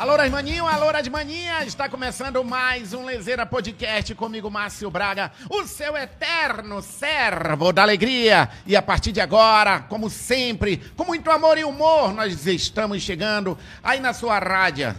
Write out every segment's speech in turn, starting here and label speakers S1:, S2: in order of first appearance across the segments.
S1: Alô, Rasmaninho, alô, Rasmaninha, está começando mais um Lezeira Podcast comigo, Márcio Braga, o seu eterno servo da alegria. E a partir de agora, como sempre, com muito amor e humor, nós estamos chegando aí na sua rádio,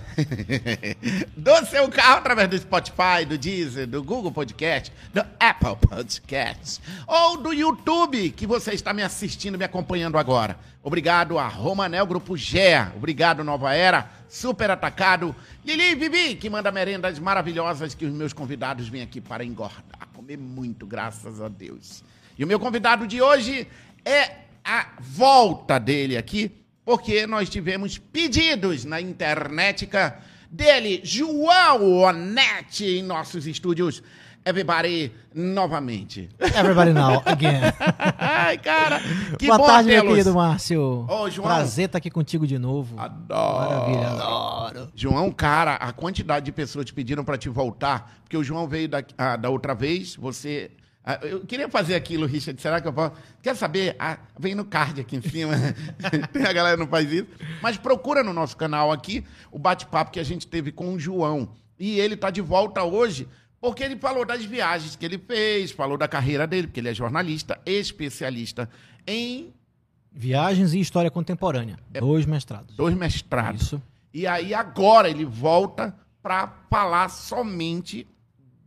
S1: do seu carro, através do Spotify, do Deezer, do Google Podcast, do Apple Podcast, ou do YouTube, que você está me assistindo, me acompanhando agora. Obrigado a Romanel Grupo GEA, obrigado Nova Era, Super Atacado, Lili Bibi, que manda merendas maravilhosas que os meus convidados vêm aqui para engordar, comer muito, graças a Deus. E o meu convidado de hoje é a volta dele aqui, porque nós tivemos pedidos na internetica dele, João Onete, em nossos estúdios. Everybody, novamente.
S2: Everybody now, again.
S1: Ai, cara, que
S2: Boa
S1: bom
S2: tarde, meu querido Márcio.
S1: Ô, João.
S2: Prazer estar aqui contigo de novo.
S1: Adoro.
S2: Maravilha, adoro.
S1: João, cara, a quantidade de pessoas te pediram pra te voltar, porque o João veio da, ah, da outra vez, você. ah, eu queria fazer aquilo, Richard, será que eu posso? Quer saber? Ah, vem no card aqui em cima. Tem a galera que não faz isso. Mas procura no nosso canal aqui o bate-papo que a gente teve com o João. E ele tá de volta hoje. Porque ele falou das viagens que ele fez, falou da carreira dele, porque ele é jornalista, especialista em
S2: Viagens e História Contemporânea. Dois mestrados.
S1: dois mestrados.
S2: Isso.
S1: E aí agora ele volta para falar somente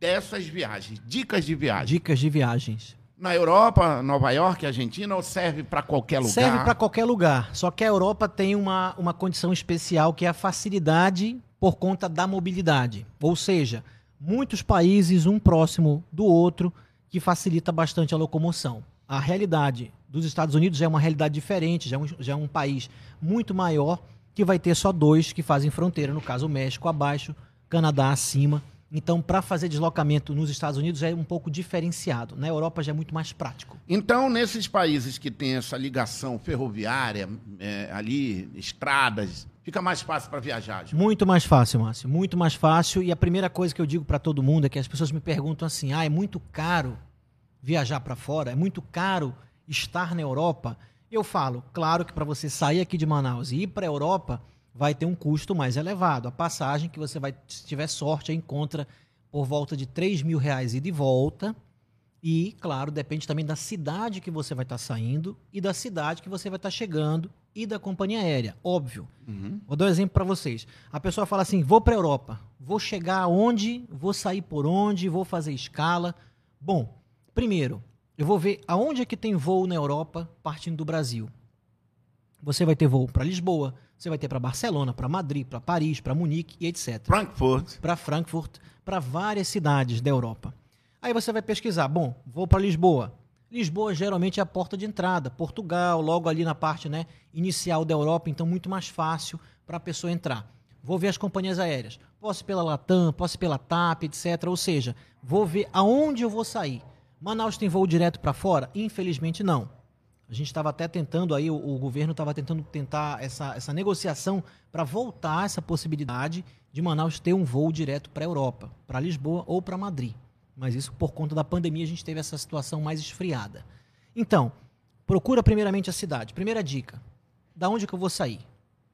S1: dessas viagens, dicas de viagem.
S2: Dicas de viagens.
S1: Na Europa, Nova York, Argentina, ou serve para qualquer lugar?
S2: Serve para qualquer lugar. Só que a Europa tem uma, uma condição especial que é a facilidade por conta da mobilidade. Ou seja, muitos países, um próximo do outro, que facilita bastante a locomoção. A realidade dos Estados Unidos já é uma realidade diferente, já é um, já é um país muito maior, que vai ter só dois que fazem fronteira, no caso o México abaixo, Canadá acima. Então, para fazer deslocamento nos Estados Unidos é um pouco diferenciado. Na Europa já é muito mais prático.
S1: Então, nesses países que tem essa ligação ferroviária, é, ali, estradas, fica mais fácil para viajar.
S2: Muito mais fácil, Márcio. Muito mais fácil. E a primeira coisa que eu digo para todo mundo é que as pessoas me perguntam assim: ah, é muito caro viajar para fora? É muito caro estar na Europa? Eu falo, claro que para você sair aqui de Manaus e ir para a Europa, vai ter um custo mais elevado. A passagem que você vai, se tiver sorte, encontra por volta de 3 mil reais e volta. E, claro, depende também da cidade que você vai estar saindo e da cidade que você vai estar chegando e da companhia aérea, óbvio.
S1: Uhum.
S2: Vou dar um exemplo para vocês. A pessoa fala assim: vou para Europa, vou chegar aonde, vou sair por onde, vou fazer escala. Bom, primeiro, eu vou ver aonde é que tem voo na Europa partindo do Brasil. Você vai ter voo para Lisboa, você vai ter para Barcelona, para Madrid, para Paris, para Munique e etc.
S1: Frankfurt.
S2: Para Frankfurt, para várias cidades da Europa. Aí você vai pesquisar, bom, vou para Lisboa. Lisboa geralmente é a porta de entrada, Portugal, logo ali na parte né, inicial da Europa, então muito mais fácil para a pessoa entrar. Vou ver as companhias aéreas. Posso ir pela Latam, posso ir pela TAP, etc. Ou seja, vou ver aonde eu vou sair. Manaus tem voo direto para fora? Infelizmente não. A gente estava até tentando aí, o, o governo estava tentando tentar essa, essa negociação para voltar essa possibilidade de Manaus ter um voo direto para a Europa, para Lisboa ou para Madrid. Mas isso por conta da pandemia a gente teve essa situação mais esfriada. Então, procura primeiramente a cidade. Primeira dica: da onde que eu vou sair?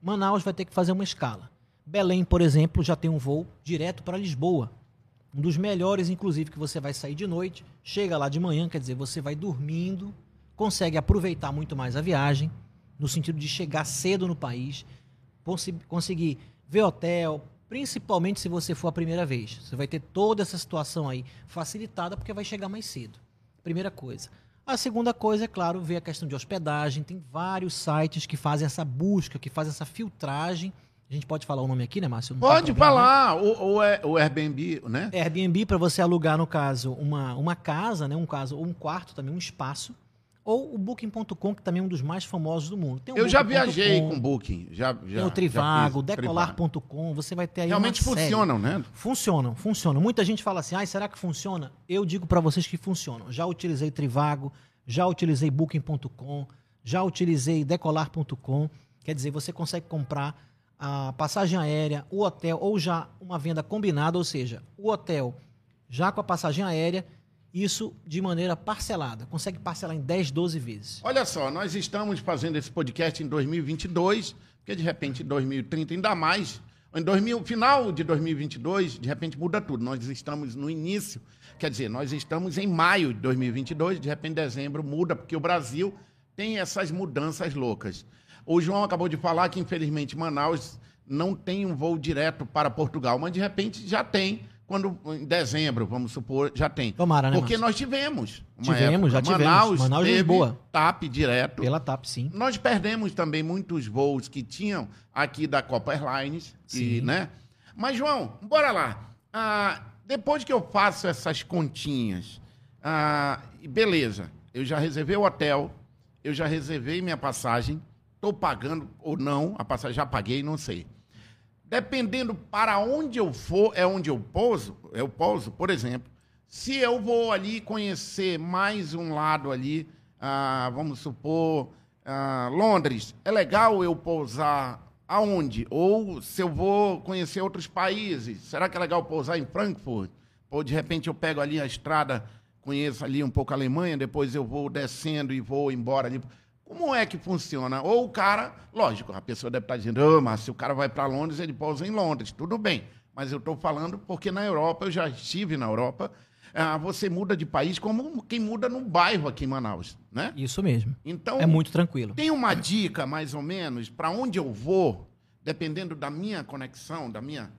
S2: Manaus vai ter que fazer uma escala. Belém, por exemplo, já tem um voo direto para Lisboa. Um dos melhores, inclusive, que você vai sair de noite, chega lá de manhã, quer dizer, você vai dormindo, consegue aproveitar muito mais a viagem, no sentido de chegar cedo no país, conseguir ver hotel, principalmente se você for a primeira vez. Você vai ter toda essa situação aí facilitada porque vai chegar mais cedo. Primeira coisa. A segunda coisa é, claro, ver a questão de hospedagem. Tem vários sites que fazem essa busca, que fazem essa filtragem. A gente pode falar o nome aqui, né, Márcio? Não tem
S1: Pode
S2: né?
S1: falar. O, o, Air- o Airbnb, né?
S2: Airbnb para você alugar, no caso, uma, uma casa, né? Um caso, ou um quarto também, um espaço. Ou o Booking.com, que também é um dos mais famosos do mundo. O
S1: Eu já viagiei com Booking. Já, já,
S2: Tem o Trivago, Decolar.com, você vai ter aí
S1: Realmente
S2: uma série.
S1: funcionam, né?
S2: Funcionam, funcionam. Muita gente fala assim, ah, será que funciona? Eu digo para vocês que funcionam. Já utilizei Trivago, já utilizei Booking.com, já utilizei Decolar.com. Quer dizer, você consegue comprar a passagem aérea, o hotel, ou já uma venda combinada, ou seja, o hotel já com a passagem aérea, isso de maneira parcelada. Consegue parcelar em 10, 12 vezes.
S1: Olha só, nós estamos fazendo esse podcast em 2022, porque de repente em 2030 ainda mais. Em 2000, final de 2022, de repente muda tudo. Nós estamos no início, quer dizer, nós estamos em maio de 2022, de repente dezembro muda, porque o Brasil tem essas mudanças loucas. O João acabou de falar que, infelizmente, Manaus não tem um voo direto para Portugal, mas de repente já tem quando em dezembro, vamos supor, já tem.
S2: Tomara, né,
S1: Porque
S2: Márcio?
S1: nós tivemos.
S2: Tivemos,
S1: época.
S2: já tivemos.
S1: Manaus,
S2: Manaus,
S1: teve
S2: Lisboa.
S1: TAP direto.
S2: Pela TAP, sim.
S1: Nós perdemos também muitos voos que tinham aqui da Copa Airlines, e,
S2: Sim.
S1: né? Mas, João, bora lá. Ah, depois que eu faço essas continhas, ah, e beleza, eu já reservei o hotel, eu já reservei minha passagem, estou pagando ou não, a passagem já paguei, não sei. Dependendo para onde eu for, é onde eu pouso, eu pouso, por exemplo. Se eu vou ali conhecer mais um lado ali, ah, vamos supor, ah, Londres, é legal eu pousar aonde? Ou se eu vou conhecer outros países, será que é legal pousar em Frankfurt? Ou de repente eu pego ali a estrada, conheço ali um pouco a Alemanha, depois eu vou descendo e vou embora ali. Como é que funciona? Ou o cara, lógico, a pessoa deve estar dizendo, oh, mas se o cara vai para Londres, ele pousa em Londres, tudo bem. Mas eu estou falando porque na Europa, eu já estive na Europa, ah, você muda de país como quem muda num bairro aqui em Manaus, né?
S2: Isso mesmo.
S1: Então,
S2: É muito tranquilo.
S1: tem uma dica, mais ou menos, para onde eu vou, dependendo da minha conexão, da minha...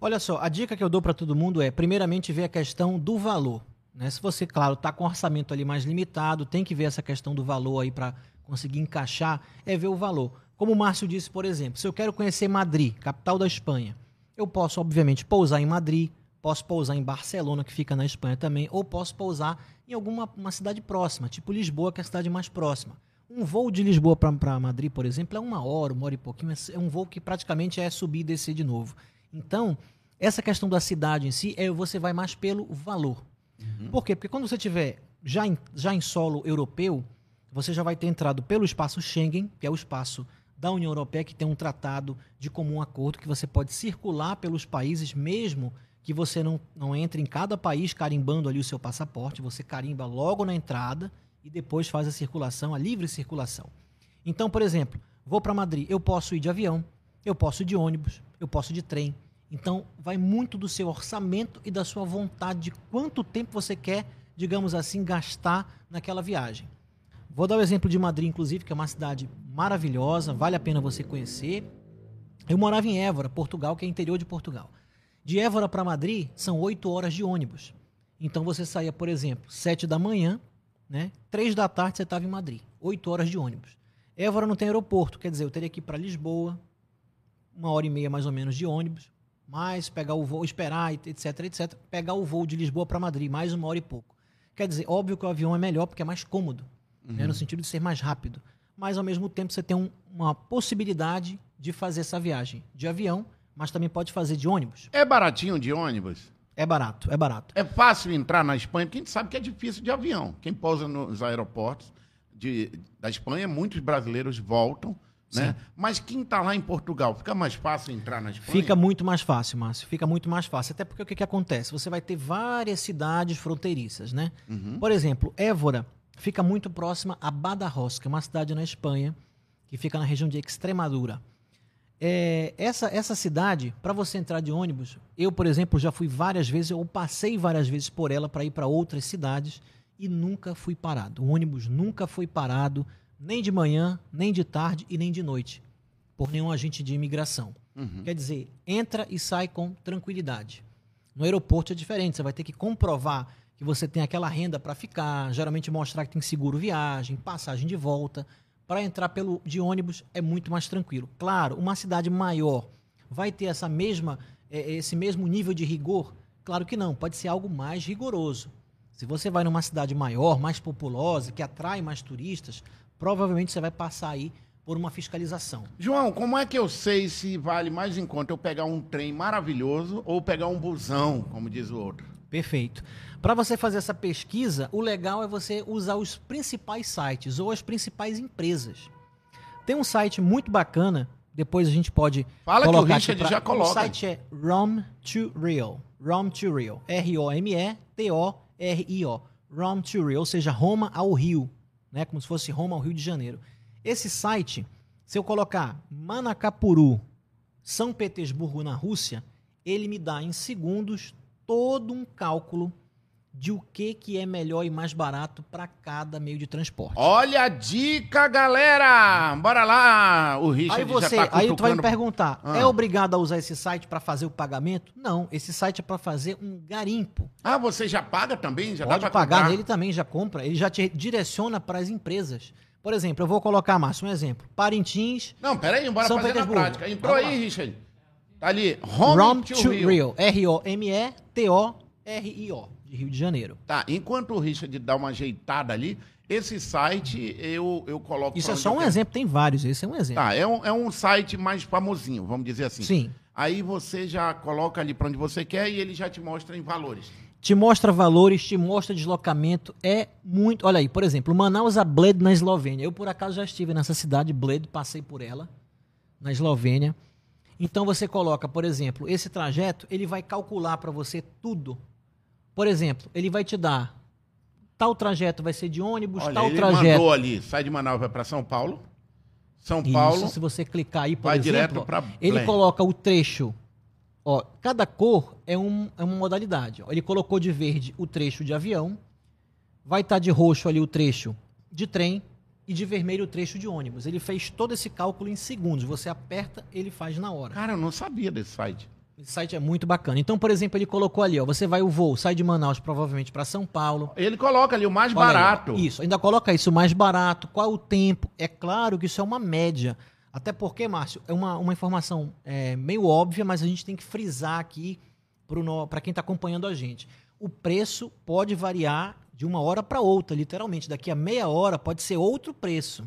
S2: Olha só, a dica que eu dou para todo mundo é, primeiramente, ver a questão do valor. Né? Se você, claro, está com orçamento ali mais limitado, tem que ver essa questão do valor aí para conseguir encaixar, é ver o valor. Como o Márcio disse, por exemplo, se eu quero conhecer Madrid, capital da Espanha, eu posso, obviamente, pousar em Madrid, posso pousar em Barcelona, que fica na Espanha também, ou posso pousar em alguma uma cidade próxima, tipo Lisboa, que é a cidade mais próxima. Um voo de Lisboa para Madrid, por exemplo, é uma hora, uma hora e pouquinho. É um voo que praticamente é subir e descer de novo. Então, essa questão da cidade em si, é você vai mais pelo valor. Por quê? Porque quando você tiver já em, já em solo europeu, você já vai ter entrado pelo espaço Schengen, que é o espaço da União Europeia, que tem um tratado de comum acordo, que você pode circular pelos países, mesmo que você não, não entre em cada país carimbando ali o seu passaporte, você carimba logo na entrada e depois faz a circulação, a livre circulação. Então, por exemplo, vou para Madrid, eu posso ir de avião, eu posso ir de ônibus, eu posso ir de trem. Então, vai muito do seu orçamento e da sua vontade de quanto tempo você quer, digamos assim, gastar naquela viagem. Vou dar o exemplo de Madrid, inclusive, que é uma cidade maravilhosa, vale a pena você conhecer. Eu morava em Évora, Portugal, que é interior de Portugal. De Évora para Madrid são oito horas de ônibus. Então você saía, por exemplo, sete da manhã, né? Três da tarde você estava em Madrid. Oito horas de ônibus. Évora não tem aeroporto, quer dizer, eu teria que ir para Lisboa, uma hora e meia mais ou menos de ônibus, mais pegar o voo, esperar, etc, etc, pegar o voo de Lisboa para Madrid, mais uma hora e pouco. Quer dizer, óbvio que o avião é melhor porque é mais cômodo, né, no sentido de ser mais rápido. Mas ao mesmo tempo você tem um- uma possibilidade de fazer essa viagem de avião, mas também pode fazer de ônibus.
S1: É baratinho de ônibus?
S2: É barato, é barato.
S1: É fácil entrar na Espanha, porque a gente sabe que é difícil de avião. Quem pousa nos aeroportos de- da Espanha, muitos brasileiros voltam, né? Mas quem está lá em Portugal, fica mais fácil entrar na Espanha?
S2: Fica muito mais fácil, Márcio. Fica muito mais fácil. Até porque o que, que acontece? Você vai ter várias cidades fronteiriças, né? Por exemplo, Évora fica muito próxima a Badajoz, que é uma cidade na Espanha, que fica na região de Extremadura. É, essa, essa cidade, para você entrar de ônibus, eu, por exemplo, já fui várias vezes, eu passei várias vezes por ela para ir para outras cidades e nunca fui parado. O ônibus nunca foi parado, nem de manhã, nem de tarde e nem de noite, por nenhum agente de imigração. Quer dizer, entra e sai com tranquilidade. No aeroporto é diferente, você vai ter que comprovar que você tem aquela renda para ficar, geralmente mostrar que tem seguro viagem, passagem de volta. Para entrar pelo de ônibus é muito mais tranquilo. Claro, uma cidade maior vai ter essa mesma eh, esse mesmo nível de rigor? Claro que não, pode ser algo mais rigoroso. Se você vai numa cidade maior, mais populosa, que atrai mais turistas, provavelmente você vai passar aí por uma fiscalização.
S1: João, como é que eu sei se vale mais em conta eu pegar um trem maravilhoso ou pegar um busão, como diz o outro?
S2: Perfeito. Para você fazer essa pesquisa, o legal é você usar os principais sites ou as principais empresas. Tem um site muito bacana, depois a gente pode
S1: Fala que o
S2: colocar
S1: Richard
S2: pra-
S1: já coloca.
S2: O site é Rom to Real. Rom to Real. R-O-M-E-T-O-R-I-O. Rom to Real, ou seja, Roma ao Rio, né? Como se fosse Roma ao Rio de Janeiro. Esse site, se eu colocar Manacapuru São Petersburgo, na Rússia, ele me dá em segundos todo um cálculo de o que, que é melhor e mais barato para cada meio de transporte.
S1: Olha a dica, galera! Bora lá! O Richard
S2: Aí você,
S1: já tá
S2: aí tu vai me perguntar,
S1: Ah.
S2: é obrigado a usar esse site para fazer o pagamento? Não, esse site é para fazer um garimpo.
S1: Ah, você já paga também? Já
S2: Pode
S1: dá pra
S2: pagar
S1: comprar?
S2: nele também, já compra. Ele já te direciona para as empresas. Por exemplo, eu vou colocar, Márcio, um exemplo. Parintins,
S1: Não, peraí, bora
S2: São
S1: fazer na
S2: Petersburgo.
S1: prática. Entrou
S2: Vamos
S1: aí,
S2: lá.
S1: Richard. Tá ali, Home,
S2: Rom
S1: to,
S2: to.
S1: Rio.
S2: R-O-M-E-T-O-R-I-O, de Rio de Janeiro.
S1: Tá, enquanto o Richard dá uma ajeitada ali, esse site eu, eu coloco...
S2: Isso é só um
S1: quero.
S2: exemplo, tem vários, esse é um exemplo.
S1: Tá, é um, é um site mais famosinho, vamos dizer assim.
S2: Sim.
S1: Aí você já coloca ali pra onde você quer e ele já te mostra em valores.
S2: Te mostra valores, te mostra deslocamento, é muito... Olha aí, por exemplo, Manaus a Bled na Eslovênia. Eu, por acaso, já estive nessa cidade, Bled, passei por ela, na Eslovênia. Então, você coloca, por exemplo, esse trajeto, ele vai calcular para você tudo. Por exemplo, ele vai te dar... Tal trajeto vai ser de ônibus,
S1: Olha,
S2: tal
S1: ele
S2: trajeto...
S1: mandou ali, sai de Manaus, vai pra São Paulo. São Paulo,
S2: Isso, se você clicar aí, por
S1: vai
S2: exemplo,
S1: direto pra
S2: ele coloca o trecho. Ó, cada cor é, um, é uma modalidade. ó. Ele colocou de verde o trecho de avião, vai estar de roxo ali o trecho de trem e de vermelho o trecho de ônibus. Ele fez todo esse cálculo em segundos. Você aperta, ele faz na hora.
S1: Cara, eu não sabia desse site.
S2: Esse site é muito bacana. Então, por exemplo, ele colocou ali, ó, você vai o voo, sai de Manaus provavelmente para São Paulo.
S1: Ele coloca ali o mais
S2: Olha aí,
S1: barato.
S2: isso, ainda coloca isso mais barato, qual o tempo. É claro que isso é uma média. Até porque, Márcio, é uma, uma informação é, meio óbvia, mas a gente tem que frisar aqui para quem está acompanhando a gente. O preço pode variar de uma hora para outra, literalmente. Daqui a meia hora pode ser outro preço.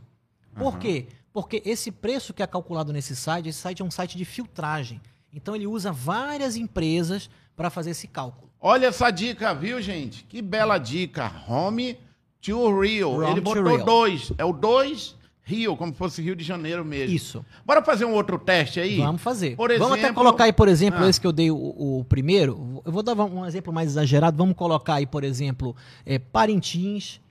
S2: Por
S1: Aham.
S2: quê? Porque esse preço que é calculado nesse site, esse site é um site de filtragem. Então ele usa várias empresas para fazer esse cálculo.
S1: Olha essa dica, viu, gente? Que bela dica. Home to Rio.
S2: Home
S1: Ele
S2: to
S1: botou
S2: Rio.
S1: dois. É o dois Rio, como se fosse Rio de Janeiro mesmo.
S2: Isso.
S1: Bora fazer um outro teste aí?
S2: Vamos fazer.
S1: Por
S2: Vamos até colocar aí, por exemplo,
S1: Ah.
S2: esse que eu dei o, o primeiro. Eu vou dar um exemplo mais exagerado. Vamos colocar aí, por exemplo, é, Parintins,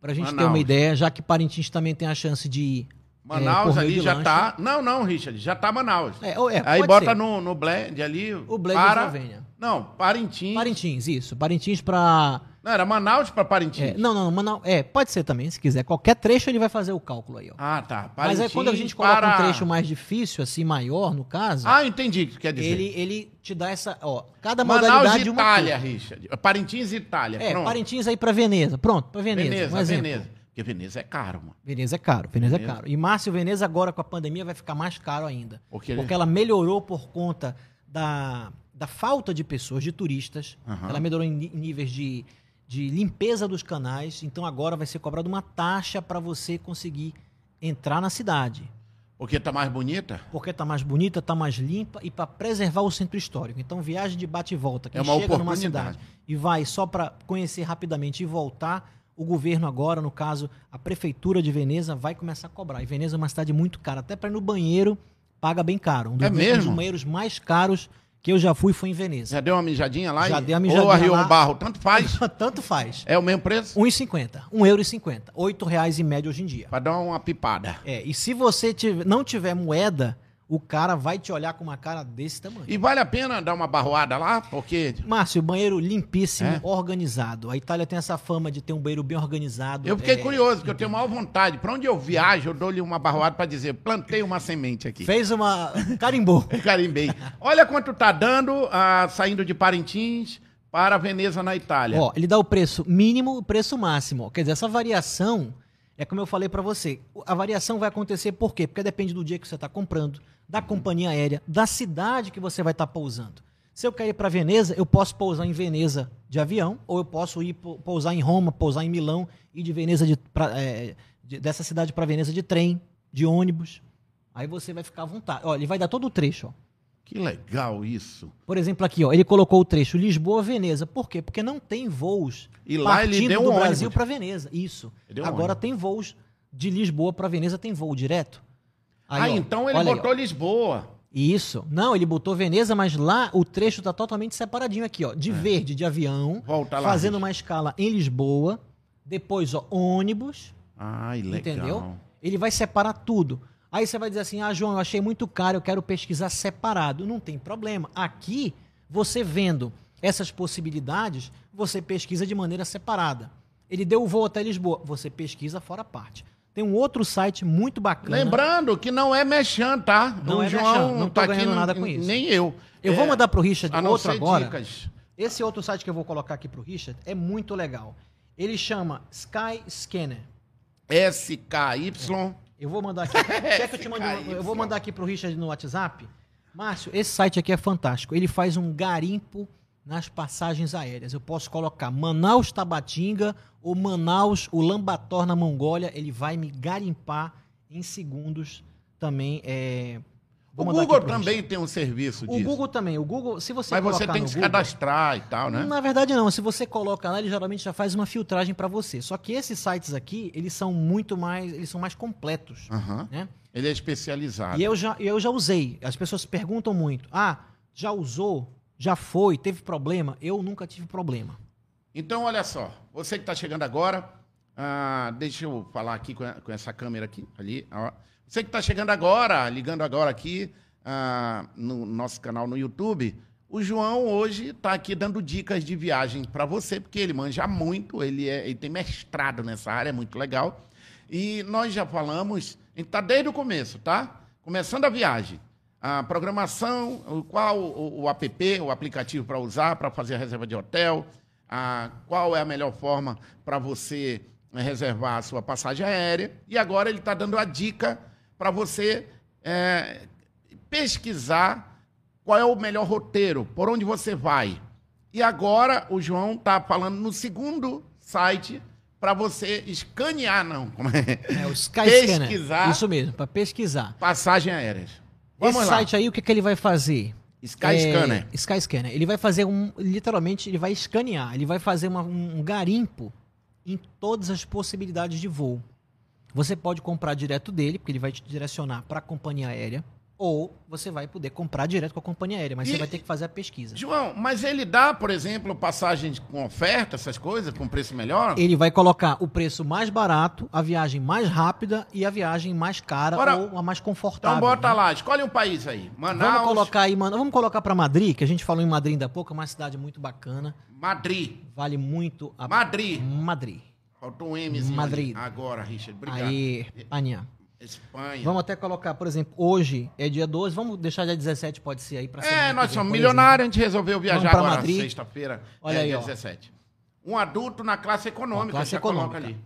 S2: para a gente ter
S1: Manaus.
S2: uma ideia, já que Parintins também tem a chance de é,
S1: Manaus
S2: meio
S1: ali já
S2: lancha.
S1: tá. Não, não, Richard, já tá Manaus.
S2: É, é,
S1: aí bota
S2: ser.
S1: no, no blend ali.
S2: O Bled
S1: para...
S2: Eslovênia.
S1: Não, Parintins.
S2: Parintins, isso. Parintins para.
S1: Não, era Manaus para Parintins.
S2: É, não, não, Manaus. É, pode ser também, se quiser. Qualquer trecho ele vai fazer o cálculo aí, ó.
S1: Ah, tá.
S2: Mas aí
S1: Parintins
S2: quando a gente coloca
S1: para...
S2: um trecho mais difícil, assim, maior, no caso,
S1: Ah, entendi o que quer dizer.
S2: ele, ele te dá essa. Ó, cada
S1: Manaus
S2: modalidade
S1: e
S2: de uma
S1: Itália. Richard. Parintins e Itália.
S2: É,
S1: Pronto.
S2: Parintins aí pra Veneza. Pronto, pra Veneza.
S1: Veneza,
S2: um.
S1: Veneza. Porque Veneza é caro, mano.
S2: Veneza é caro, Veneza,
S1: Veneza.
S2: é caro. E Márcio, Veneza agora com a pandemia vai ficar mais caro ainda.
S1: Porque-
S2: Porque ela melhorou por conta da, da falta de pessoas, de turistas.
S1: Aham.
S2: Ela melhorou em níveis de, de limpeza dos canais. Então agora vai ser cobrada uma taxa para você conseguir entrar na cidade.
S1: Porque tá mais bonita?
S2: Porque tá mais bonita, tá mais limpa e para preservar o centro histórico. Então viagem de bate e volta, quem
S1: É uma
S2: chega numa cidade e vai só para conhecer rapidamente e voltar, o governo agora, no caso, a prefeitura de Veneza vai começar a cobrar. E Veneza é uma cidade muito cara, até para ir no banheiro paga bem caro. Um dos,
S1: É
S2: um
S1: mesmo?
S2: dos banheiros mais caros que eu já fui foi em Veneza.
S1: Já deu uma mijadinha lá?
S2: Já
S1: e-
S2: dei uma mijadinha
S1: Ou arriou
S2: lá.
S1: um barro? Tanto faz.
S2: Tanto faz.
S1: É o mesmo preço?
S2: 1,50. 1,50 euro. 8 reais em média hoje em dia.
S1: Pra dar uma pipada.
S2: É, e se você tiver- não tiver moeda, o cara vai te olhar com uma cara desse tamanho.
S1: E vale a pena dar uma barroada lá? Porque
S2: Márcio, banheiro limpíssimo,
S1: É?
S2: organizado. A Itália tem essa fama de ter um banheiro bem organizado.
S1: eu fiquei
S2: É,
S1: curioso, porque eu tenho maior vontade. Pra onde eu viajo, eu dou-lhe uma barroada pra dizer, plantei uma semente aqui.
S2: Fez uma. carimbou.
S1: Carimbei. Olha quanto tá dando ah, saindo de Parintins para Veneza, na Itália.
S2: Ó, ele dá o preço mínimo e o preço máximo. Quer dizer, essa variação é como eu falei pra você. A variação vai acontecer por quê? Porque depende do dia que você está comprando, da companhia aérea, da cidade que você vai estar pousando. Se eu quero ir para Veneza, eu posso pousar em Veneza de avião, ou eu posso ir pou- pousar em Roma, pousar em Milão e de Veneza de, pra- é, de- dessa cidade para Veneza de trem, de ônibus. Aí você vai ficar à vontade. Olha, ele vai dar todo o trecho, ó.
S1: Que legal isso.
S2: Por exemplo, aqui, ó, ele colocou o trecho Lisboa-Veneza. Por quê? Porque não tem voos
S1: E lá ele
S2: partindo
S1: deu
S2: do
S1: um
S2: Brasil
S1: ônibus.
S2: para Veneza. Isso.
S1: Ele deu um
S2: Agora
S1: ônibus.
S2: tem voos de Lisboa para Veneza, tem voo direto. Aí,
S1: ah,
S2: ó,
S1: então ele
S2: aí,
S1: botou
S2: ó.
S1: Lisboa.
S2: Isso. Não, ele botou Veneza, mas lá o trecho tá totalmente separadinho aqui, ó. De verde, de avião,
S1: É. Volta lá.
S2: fazendo
S1: Richard.
S2: uma escala em Lisboa. Depois, ó, ônibus,
S1: Ai, legal.
S2: entendeu? Ele vai separar tudo. Aí você vai dizer assim: ah, João, eu achei muito caro, eu quero pesquisar separado. Não tem problema. Aqui, você vendo essas possibilidades, você pesquisa de maneira separada. Ele deu o voo até Lisboa, você pesquisa fora parte. Tem um outro site muito bacana.
S1: Lembrando que não é mexan, tá?
S2: Não
S1: o
S2: é
S1: João
S2: merchan, não tô
S1: tá
S2: ganhando
S1: aqui,
S2: nada com isso.
S1: Nem eu.
S2: Eu
S1: É,
S2: vou mandar pro Richard outro agora.
S1: dicas.
S2: Esse outro site que eu vou colocar aqui pro Richard é muito legal. Ele chama Sky Scanner.
S1: SKY.
S2: Eu vou mandar aqui. Quer que eu te Eu vou mandar aqui pro Richard no WhatsApp. Márcio, esse site aqui é fantástico. Ele faz um garimpo nas passagens aéreas. Eu posso colocar Manaus Tabatinga ou Manaus Ulaanbaatar na Mongólia. Ele vai me garimpar em segundos também. É...
S1: O Google também tem um serviço
S2: O
S1: disso.
S2: Google também. O Google, se você
S1: Mas você tem que se
S2: Google-
S1: cadastrar e tal, né?
S2: na verdade, não. Se você coloca lá, ele geralmente já faz uma filtragem para você. Só que esses sites aqui, eles são muito mais, eles são mais completos, né?
S1: Ele é especializado.
S2: E eu já, eu já usei. As pessoas perguntam muito: "Ah, já usou? Já foi? Teve problema?" Eu nunca tive problema.
S1: Então, olha só. Você que está chegando agora, ah, deixa eu falar aqui com, com essa câmera aqui, ali. ó. Você que está chegando agora, ligando agora aqui ah, no nosso canal no YouTube, o João hoje está aqui dando dicas de viagem para você, porque ele manja muito, ele, é, ele tem mestrado nessa área, é muito legal. E nós já falamos, a gente está desde o começo, tá? Começando a viagem. A programação, o qual o, o app, o aplicativo para usar, para fazer a reserva de hotel, a, qual é a melhor forma para você eh, reservar a sua passagem aérea. E agora ele está dando a dica para você eh, pesquisar qual é o melhor roteiro, por onde você vai. E agora o João está falando no segundo site para você escanear, não, como é?
S2: É o Sky
S1: Pesquisar.
S2: Scanner. Isso mesmo, para pesquisar.
S1: Passagem aérea. Vamos
S2: Esse
S1: lá.
S2: site aí, o que, que ele vai fazer?
S1: Sky
S2: É,
S1: Scanner.
S2: Sky Scanner. Ele vai fazer um. Literalmente, ele vai escanear. Ele vai fazer uma- um garimpo em todas as possibilidades de voo. Você pode comprar direto dele, porque ele vai te direcionar para a companhia aérea. Ou você vai poder comprar direto com a companhia aérea, mas
S1: E-
S2: você vai ter que fazer a pesquisa.
S1: João, mas ele dá, por exemplo, passagens com oferta, essas coisas, com preço melhor?
S2: Ele vai colocar o preço mais barato, a viagem mais rápida e a viagem mais cara
S1: Bora.
S2: ou a mais confortável.
S1: Então bota
S2: né?
S1: lá, escolhe um país aí. Manaus,
S2: Vamos colocar aí, mano. Vamos colocar para Madrid, que a gente falou em Madrid ainda há pouco, é uma cidade muito bacana.
S1: Madrid.
S2: Vale muito a
S1: Madrid.
S2: Madrid.
S1: Faltou um Mzinho
S2: Madrid.
S1: Agora, Richard. Obrigado.
S2: Aí, Espanha.
S1: Espanha.
S2: Vamos até colocar, por exemplo, hoje é dia 12, vamos deixar dia 17, pode ser aí para
S1: É, nós somos milionários, a gente resolveu viajar agora
S2: Madrid.
S1: sexta-feira,
S2: Olha
S1: é,
S2: aí,
S1: dia
S2: ó.
S1: 17. Um adulto na classe econômica,
S2: Ó, classe
S1: já
S2: econômica.
S1: coloca ali.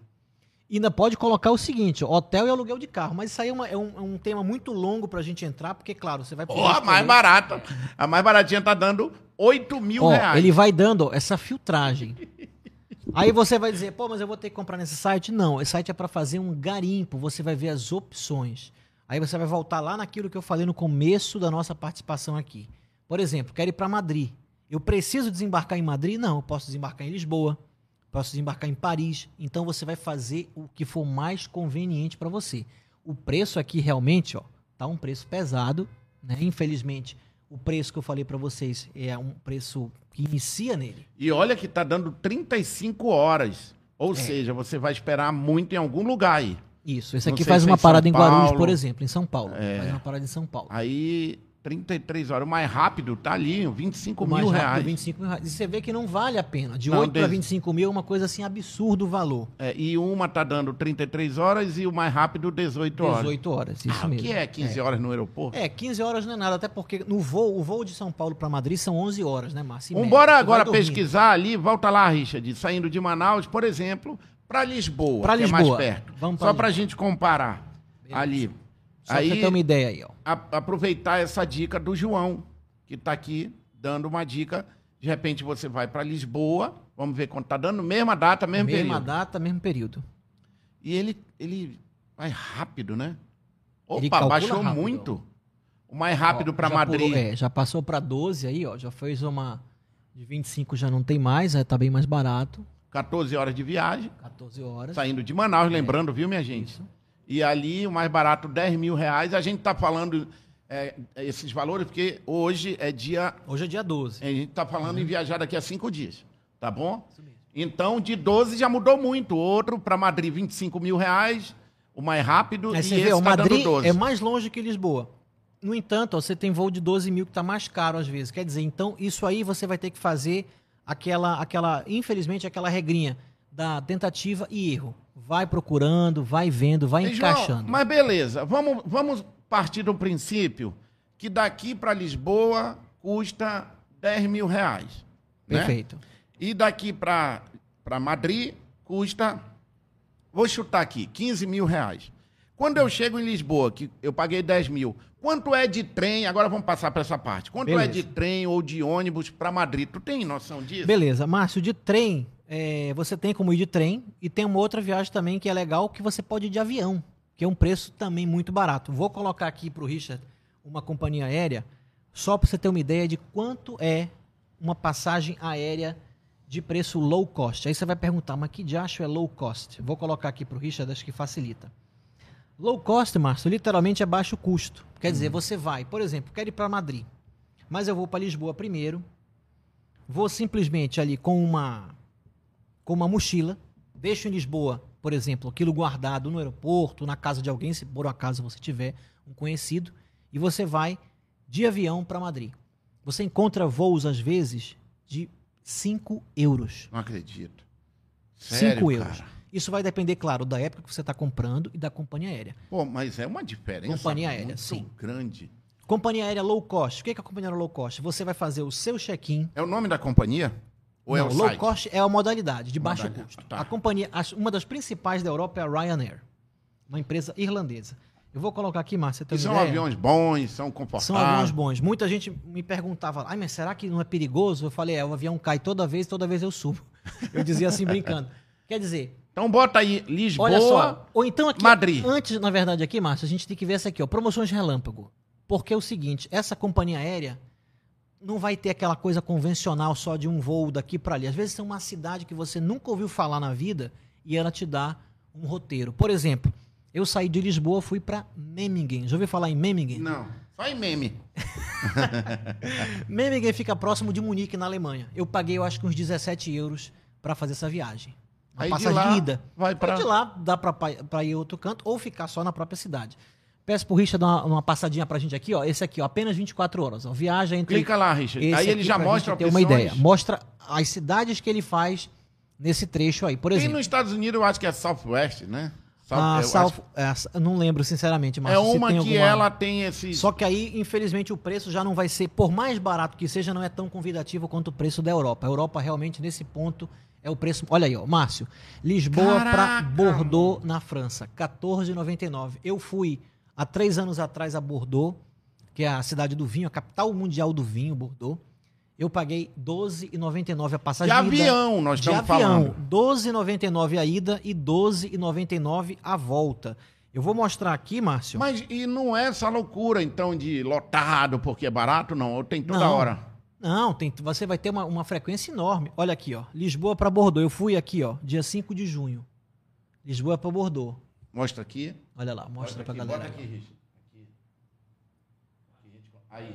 S2: Ainda pode colocar o seguinte, ó, hotel e aluguel de carro, mas isso aí é, uma- é um, é um tema muito longo pra gente entrar, porque, claro, você vai
S1: Ó, a mais barata. A mais baratinha tá dando 8 mil
S2: Ó,
S1: reais.
S2: ele vai dando essa filtragem. Aí você vai dizer, pô, mas eu vou ter que comprar nesse site? Não, esse site é para fazer um garimpo, você vai ver as opções. Aí você vai voltar lá naquilo que eu falei no começo da nossa participação aqui. Por exemplo, quero ir para Madrid. Eu preciso desembarcar em Madrid? Não, eu posso desembarcar em Lisboa, posso desembarcar em Paris. Então você vai fazer o que for mais conveniente para você. O preço aqui realmente, ó, tá um preço pesado, né? Infelizmente, o preço que eu falei para vocês é um preço que inicia nele.
S1: E olha que tá dando 35 horas. Ou
S2: É.
S1: seja, você vai esperar muito em algum lugar aí.
S2: Isso, esse aqui faz
S1: é
S2: uma
S1: São
S2: parada em Guarulhos,
S1: Paulo.
S2: por exemplo, em São Paulo.
S1: É.
S2: Faz uma parada em São Paulo.
S1: Aí, 33 horas. O mais rápido tá ali, 25
S2: O
S1: mil reais.
S2: 25 mil reais. E você vê que não vale a pena. De
S1: Não,
S2: 8 para
S1: desde-
S2: 25 mil é uma coisa assim absurdo o valor.
S1: É, e uma tá dando 33 horas e o mais rápido 18 horas.
S2: 18 horas, isso
S1: Ah, o
S2: mesmo.
S1: que é 15 horas no aeroporto?
S2: É, 15 horas não é nada, até porque no voo, o voo de São Paulo para Madrid são 11 horas, né, Márcio?
S1: Vambora agora pesquisar ali, volta lá, Richard, saindo de Manaus, por exemplo, para Lisboa,
S2: Pra
S1: que é mais
S2: Lisboa.
S1: perto.
S2: Vamos pra
S1: Só pra
S2: Lisboa.
S1: gente comparar
S2: Beleza.
S1: ali.
S2: Só pra
S1: Aí,
S2: você ter uma ideia aí, ó.
S1: a- aproveitar essa dica do João, que tá aqui dando uma dica. De repente você vai para Lisboa, vamos ver quanto tá dando, mesma data, mesmo
S2: Mesma
S1: período.
S2: data, mesmo período.
S1: E ele, ele vai rápido, né? Opa, baixou
S2: rápido.
S1: muito. O mais rápido para Madrid.
S2: pulou- é, já passou para 12 aí, ó. Já fez uma de 25 já não tem mais, aí tá bem mais barato.
S1: 14 horas de viagem,
S2: 14 horas.
S1: saindo de Manaus, lembrando, viu, minha gente?
S2: Isso.
S1: E ali, o mais barato, 10 mil reais. A gente tá falando é, esses valores porque hoje é dia.
S2: Hoje é dia 12.
S1: A gente tá falando em
S2: Uhum.
S1: viajar daqui a cinco dias, tá bom? Então, de 12 já mudou muito. Outro para Madrid, 25 mil reais. o mais rápido
S2: Aí
S1: e
S2: você
S1: esse
S2: vê, o
S1: tá dando
S2: Madrid
S1: 12.
S2: é mais longe que Lisboa. No entanto, ó, você tem voo de 12 mil que está mais caro às vezes. Quer dizer, então isso aí você vai ter que fazer aquela, aquela, infelizmente, aquela regrinha da tentativa e erro. Vai procurando, vai vendo, vai
S1: João,
S2: encaixando.
S1: mas beleza, vamos, vamos partir do princípio que daqui para Lisboa custa 10 mil reais. né?
S2: Perfeito.
S1: E daqui para Madrid custa, vou chutar aqui, 15 mil reais. Quando eu chego em Lisboa, que eu paguei 10 mil, quanto é de trem? Agora vamos passar para essa parte. Quanto é
S2: Beleza.
S1: de trem ou de ônibus para Madrid? Tu tem noção disso?
S2: Beleza, Márcio, de trem, é, você tem como ir de trem e tem uma outra viagem também que é legal que você pode ir de avião, que é um preço também muito barato. Vou colocar aqui para o Richard uma companhia aérea, só para você ter uma ideia de quanto é uma passagem aérea de preço low cost. Aí você vai perguntar, mas que diacho é low cost? Vou colocar aqui para o Richard, acho que facilita. Low cost, Márcio, literalmente é baixo custo. Quer dizer, você vai, por exemplo, quero ir para Madrid, mas eu vou para Lisboa primeiro, vou simplesmente ali com uma com uma mochila, deixo em Lisboa, por exemplo, aquilo guardado no aeroporto, na casa de alguém, se por um acaso você tiver um conhecido, e você vai de avião para Madrid. Você encontra voos, às vezes, de 5 euros.
S1: Não acredito.
S2: 5
S1: Sério,
S2: euros.
S1: cara?
S2: Isso vai depender, claro, da época que você está comprando e da companhia aérea.
S1: Pô, mas é uma diferença
S2: Companhia aérea,
S1: muito
S2: sim.
S1: grande.
S2: Companhia aérea low cost. O que é que é a companhia aérea low cost? Você vai fazer o seu check-in.
S1: É o nome da companhia? Ou é
S2: Não,
S1: o
S2: low
S1: site?
S2: cost é a modalidade de baixo
S1: Modalidade,
S2: custo.
S1: tá.
S2: A companhia, uma das principais da Europa é a Ryanair, uma empresa irlandesa. Eu vou colocar aqui, Márcia,
S1: E são
S2: ideia?
S1: aviões bons, são confortáveis.
S2: São aviões bons. Muita gente me perguntava, ai, mas será que não é perigoso? Eu falei, é, o avião cai toda vez, toda vez eu subo. Eu dizia assim, brincando. Quer dizer,
S1: Então bota aí Lisboa.
S2: olha só, ou então aqui,
S1: Madrid.
S2: antes, na verdade, aqui, Márcio, a gente tem que ver essa aqui, ó, promoções relâmpago. Porque é o seguinte, essa companhia aérea não vai ter aquela coisa convencional só de um voo daqui para ali. Às vezes tem uma cidade que você nunca ouviu falar na vida e ela te dá um roteiro. Por exemplo, eu saí de Lisboa, fui para Memmingen. Já ouviu falar em Memmingen?
S1: Não, só em meme.
S2: Memmingen fica próximo de Munique, na Alemanha. Eu paguei, eu acho que uns 17 euros para fazer essa viagem. Uma
S1: Aí de
S2: passagem
S1: lá,
S2: de ida.
S1: vai
S2: Aí
S1: pra-
S2: de lá dá para ir a outro canto ou ficar só na própria cidade. Peço pro Richard dar uma, uma passadinha pra gente aqui, ó. Esse aqui, ó, apenas 24 horas. Ó. Viaja entre.
S1: Clica lá, Richard. Aí ele já mostra
S2: ter
S1: opções.
S2: uma ideia. Mostra as cidades que ele faz nesse trecho aí. Por
S1: Tem
S2: exemplo.
S1: nos Estados Unidos, eu acho que é Southwest, né? South-
S2: a
S1: eu
S2: South,
S1: acho-
S2: é, não lembro, sinceramente, mas
S1: é uma
S2: tem
S1: que
S2: alguma-
S1: ela tem esse.
S2: Só que aí, infelizmente, o preço já não vai ser, por mais barato que seja, não é tão convidativo quanto o preço da Europa. A Europa realmente, nesse ponto, é o preço. Olha aí, ó, Márcio. Lisboa para Bordeaux, na França, 14,99. Eu fui há três anos atrás a Bordeaux, que é a cidade do vinho, a capital mundial do vinho, Bordeaux. Eu paguei 12,99 a
S1: De
S2: passagem ida.
S1: avião, nós
S2: De
S1: estamos
S2: avião,
S1: falando.
S2: 12,99 a ida e 12,99 a volta. Eu vou mostrar aqui, Márcio.
S1: Mas e não é essa loucura, então, de lotado porque é barato, não. Tem toda
S2: Não.
S1: hora.
S2: Não, tem, você vai ter uma, uma frequência enorme. Olha aqui, ó. Lisboa para Bordeaux. Eu fui aqui, ó, dia 5 de junho. Lisboa para Bordeaux.
S1: Mostra aqui.
S2: Olha lá, mostra pra
S1: aqui,
S2: galera.
S1: Bota aqui, Richard. Aqui. Aqui, Aí.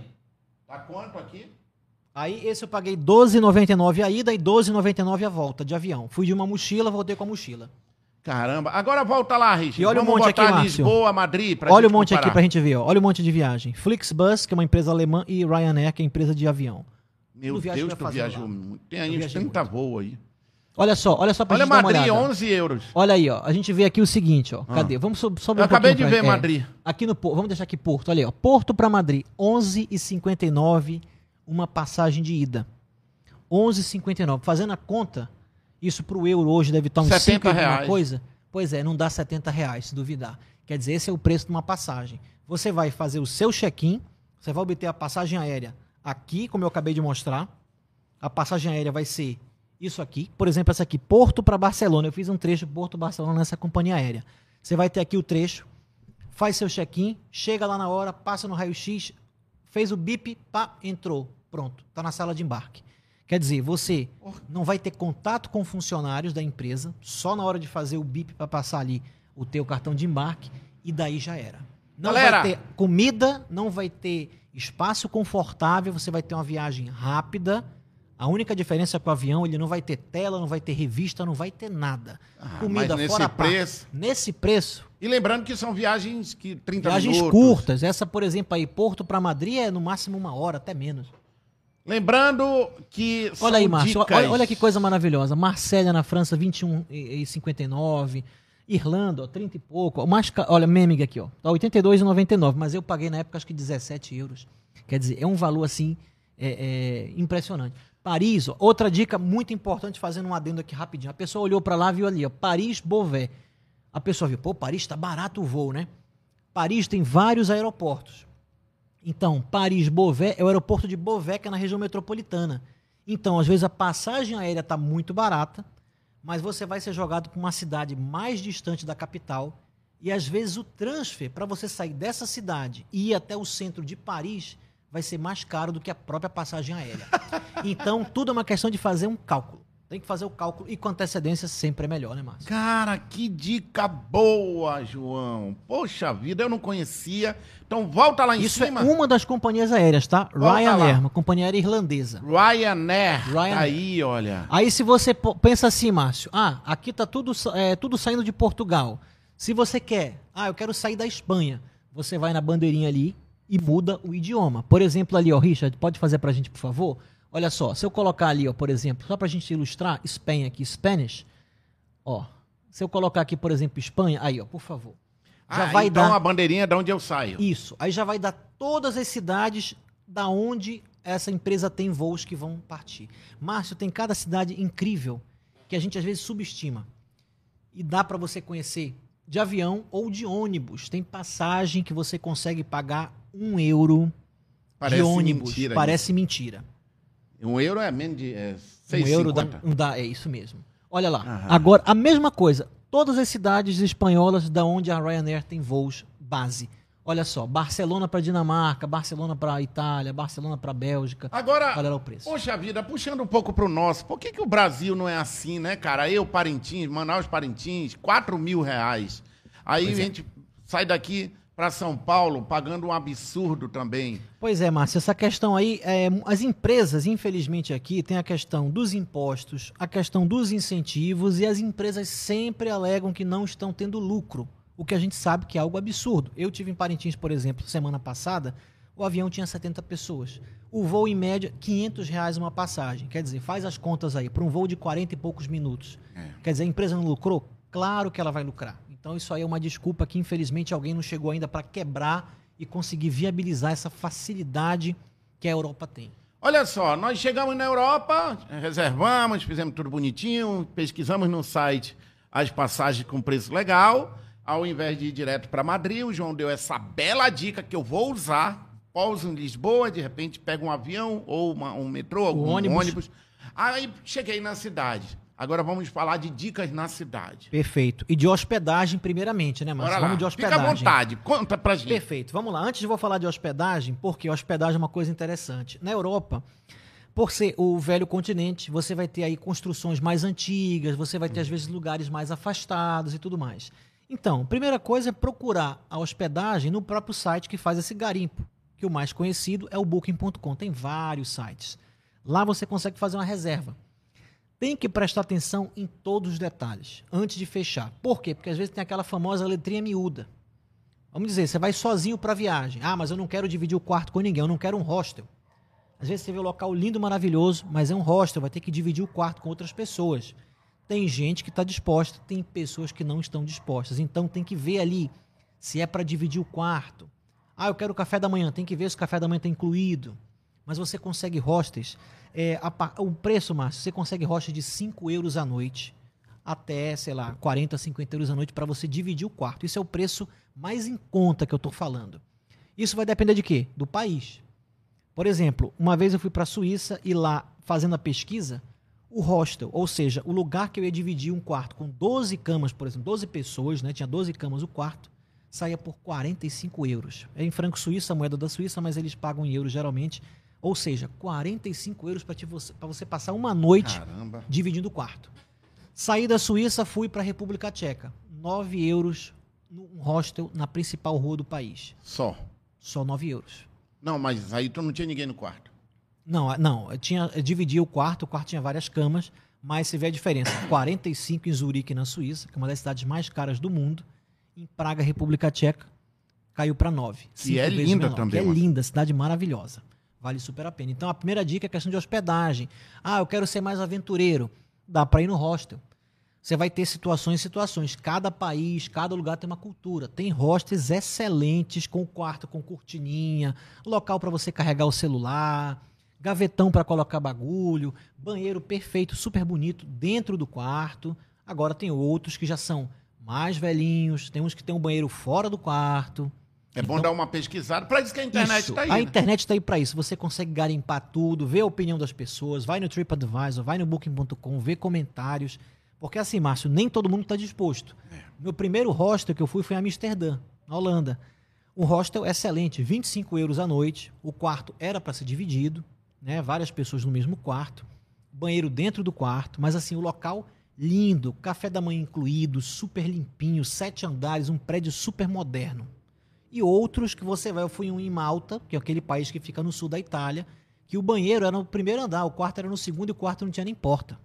S1: Tá quanto aqui?
S2: Aí esse eu paguei 12,99 a ida e 12,99 a volta de avião. Fui de uma mochila, voltei com a mochila.
S1: Caramba. Agora volta lá, Richard.
S2: E olha o
S1: Vamos
S2: monte aqui, Márcio.
S1: Lisboa, Madrid, pra
S2: Olha o monte aqui
S1: comparar.
S2: pra gente ver, ó. Olha o monte de viagem. Flixbus, que é uma empresa alemã, e Ryanair, que é empresa de avião.
S1: Meu Deus, tu viajou muito. Tem aí uns
S2: viajei
S1: 30 voos aí.
S2: Olha só, olha só pra
S1: Olha
S2: gente dar uma
S1: Madrid,
S2: olhada.
S1: 11 euros.
S2: Olha aí, ó. A gente vê aqui o seguinte, ó. Cadê? Vamos so- sobre
S1: Eu
S2: um
S1: acabei de ver
S2: é,
S1: Madrid.
S2: Aqui no Porto, vamos deixar aqui Porto, olha aí, ó. Porto para Madrid, 11,59 uma passagem de ida. 11,59. Fazendo a conta, isso pro euro hoje deve estar uns
S1: 70
S2: 5 e alguma
S1: reais.
S2: coisa. Pois é, não dá 70 reais, se duvidar. Quer dizer, esse é o preço de uma passagem. Você vai fazer o seu check-in, você vai obter a passagem aérea aqui, como eu acabei de mostrar. A passagem aérea vai ser isso aqui. Por exemplo, essa aqui, Porto para Barcelona. Eu fiz um trecho Porto-Barcelona nessa companhia aérea. Você vai ter aqui o trecho, faz seu check-in, chega lá na hora, passa no raio-x, fez o bip, pá, entrou. Pronto, tá na sala de embarque. Quer dizer, você não vai ter contato com funcionários da empresa, só na hora de fazer o bip para passar ali o teu cartão de embarque e daí já era. Não
S1: Galera!
S2: vai ter comida, não vai ter espaço confortável, você vai ter uma viagem rápida, A única diferença é que o avião ele não vai ter tela, não vai ter revista, não vai ter nada.
S1: Ah,
S2: Comida
S1: nesse
S2: fora
S1: preço-
S2: Nesse preço,
S1: E lembrando que são viagens que 30
S2: viagens
S1: minutos.
S2: curtas. Essa, por exemplo, aí, Porto para Madrid é no máximo uma hora, até menos.
S1: Lembrando que
S2: Olha aí, Márcio.
S1: dicas-
S2: Olha, olha que coisa maravilhosa. Marselha na França, 21,59. Irlanda, ó, 30 e pouco. Mais Olha, Memig aqui, ó. Tá 82,99. Mas eu paguei na época acho que 17 euros. Quer dizer, é um valor assim é, é, impressionante. Paris, ó, outra dica muito importante, fazendo um adendo aqui rapidinho. A pessoa olhou para lá, viu ali, ó, Paris Beauvais. A pessoa viu, pô, Paris tá barato o voo, né? Paris tem vários aeroportos. Então, Paris-Beauvais é o aeroporto de Beauvais, que é na região metropolitana. Então, às vezes a passagem aérea está muito barata, mas você vai ser jogado para uma cidade mais distante da capital e às vezes o transfer para você sair dessa cidade e ir até o centro de Paris vai ser mais caro do que a própria passagem aérea. Então, tudo é uma questão de fazer um cálculo. Tem que fazer o cálculo e com antecedência sempre é melhor, né, Márcio?
S1: Cara, que dica boa, João. Poxa vida, eu não conhecia. Então volta lá em
S2: Isso
S1: cima.
S2: é uma das companhias aéreas, tá?
S1: Volta
S2: Ryanair,
S1: lá.
S2: uma companhia aérea irlandesa.
S1: Ryanair.
S2: Ryanair.
S1: Aí, olha.
S2: Aí se você pensa assim, Márcio, ah, aqui tá tudo, é, tudo saindo de Portugal. Se você quer, ah, eu quero sair da Espanha, você vai na bandeirinha ali e muda o idioma. Por exemplo, ali, ó, Richard, pode fazer pra gente, por favor? Olha só, se eu colocar ali, ó, por exemplo, só pra gente ilustrar, Espanha aqui, Spanish, ó, se eu colocar aqui, por exemplo, Espanha, aí, ó, por favor. Já
S1: Ah,
S2: vai
S1: então
S2: dar
S1: a bandeirinha é de onde eu saio.
S2: isso. Aí já vai dar todas as cidades da onde essa empresa tem voos que vão partir. Márcio, tem cada cidade incrível que a gente às vezes subestima. E dá para você conhecer de avião ou de ônibus. Tem passagem que você consegue pagar um euro
S1: Parece
S2: de ônibus.
S1: mentira
S2: Parece mentira.
S1: isso. Um euro é menos de é,
S2: Um euro dá,
S1: 6,50.
S2: não dá, é isso mesmo. Olha lá.
S1: Aham.
S2: Agora, a mesma coisa. Todas as cidades espanholas da onde a Ryanair tem voos base. Olha só, Barcelona para Dinamarca, Barcelona para Itália, Barcelona para Bélgica.
S1: Agora,
S2: Olha lá o preço.
S1: poxa vida, puxando um pouco pro nosso, por que, que o Brasil não é assim, né, cara? Eu, Parintins, Manaus, Parintins, 4 mil reais. Aí
S2: Pois
S1: a
S2: é.
S1: gente sai daqui pra São Paulo pagando um absurdo também.
S2: Pois é, Márcio, essa questão aí, é, as empresas, infelizmente aqui, tem a questão dos impostos, a questão dos incentivos e as empresas sempre alegam que não estão tendo lucro, o que a gente sabe que é algo absurdo. Eu tive em Parintins, por exemplo, semana passada, o avião tinha 70 pessoas. O voo, em média, 500 reais uma passagem. Quer dizer, faz as contas aí, para um voo de 40 e poucos minutos.
S1: É.
S2: Quer dizer, a empresa não lucrou? Claro que ela vai lucrar. Então isso aí é uma desculpa que infelizmente alguém não chegou ainda para quebrar e conseguir viabilizar essa facilidade que a Europa tem.
S1: Olha só, nós chegamos na Europa, reservamos, fizemos tudo bonitinho, pesquisamos no site as passagens com preço legal. Ao invés de ir direto para Madrid, o João deu essa bela dica que eu vou usar. Pouso em Lisboa, de repente pego um avião ou uma- um metrô, algum
S2: ônibus.
S1: ônibus. Aí cheguei na cidade. Agora vamos falar de dicas na cidade.
S2: Perfeito. E de hospedagem, primeiramente, né, Márcio? Vamos de
S1: Fica
S2: hospedagem.
S1: à vontade, conta pra gente.
S2: Perfeito. Vamos lá. Antes eu falar de hospedagem, porque hospedagem é uma coisa interessante. Na Europa, por ser o velho continente, você vai ter aí construções mais antigas, você vai ter às vezes lugares mais afastados e tudo mais. Então, primeira coisa é procurar a hospedagem no próprio site que faz esse garimpo, que o mais conhecido é o booking.com. Tem vários sites. Lá você consegue fazer uma reserva. Tem que prestar atenção em todos os detalhes antes de fechar. Por quê? Porque às vezes tem aquela famosa letrinha miúda. Vamos dizer, você vai sozinho para viagem. Ah, mas eu não quero dividir o quarto com ninguém, eu não quero um hostel. Às vezes você vê um local lindo, maravilhoso, mas é um hostel, vai ter que dividir o quarto com outras pessoas. Tem gente que está disposta, tem pessoas que não estão dispostas. Então tem que ver ali se é para dividir o quarto. Ah, eu quero café da manhã, tem que ver se o café da manhã está incluído. Mas você consegue hostels. é, a o preço, Márcio, você consegue hostels de 5 euros a noite até, sei lá, 40, 50 euros a noite para você dividir o quarto. Isso é o preço mais em conta que eu estou falando. Isso vai depender de quê? Do país. Por exemplo, uma vez eu fui para a Suíça e lá, fazendo a pesquisa, o hostel, ou seja, o lugar que eu ia dividir um quarto com 12 camas, por exemplo, 12 pessoas, né, tinha 12 camas o quarto, saía por 45 euros. É em franco suíço, a moeda da Suíça, mas eles pagam em euros geralmente. Ou seja, 45 euros para você, você passar uma noite
S1: Caramba.
S2: dividindo o quarto. Saí da Suíça, fui para a República Tcheca. 9 euros num hostel na principal rua do país.
S1: Só.
S2: Só 9 euros.
S1: Não, mas aí tu não tinha ninguém no quarto.
S2: Não, não, tinha, dividia o quarto, o quarto tinha várias camas, mas você vê a diferença. 45 em Zurique, na Suíça, que é uma das cidades mais caras do mundo. Em Praga, República Tcheca, caiu para 9.
S1: E é linda menor, também.
S2: é linda, cidade maravilhosa. Vale super a pena. Então, a primeira dica é a questão de hospedagem. Ah, eu quero ser mais aventureiro. Dá para ir no hostel. Você vai ter situações e situações. Cada país, cada lugar tem uma cultura. Tem hostels excelentes, com quarto com cortininha, local para você carregar o celular, gavetão para colocar bagulho, banheiro perfeito, super bonito dentro do quarto. Agora tem outros que já são mais velhinhos, tem uns que tem um banheiro fora do quarto.
S1: É então, bom dar uma pesquisada. Para isso que a internet está aí. A
S2: né? internet está aí para isso. Você consegue garimpar tudo, ver a opinião das pessoas, vai no TripAdvisor, vai no Booking.com, vê comentários. Porque assim, Márcio, nem todo mundo está disposto. É. Meu primeiro hostel que eu fui foi em Amsterdã, na Holanda. Um hostel excelente, 25 euros a noite. O quarto era para ser dividido né? Várias pessoas no mesmo quarto, banheiro dentro do quarto, mas assim, o local lindo, café da manhã incluído, super limpinho, sete andares, um prédio super moderno. E outros que você vai, eu fui um em Malta, que é aquele país que fica no sul da Itália, que o banheiro era no primeiro andar, o quarto era no segundo e o quarto não tinha nem porta.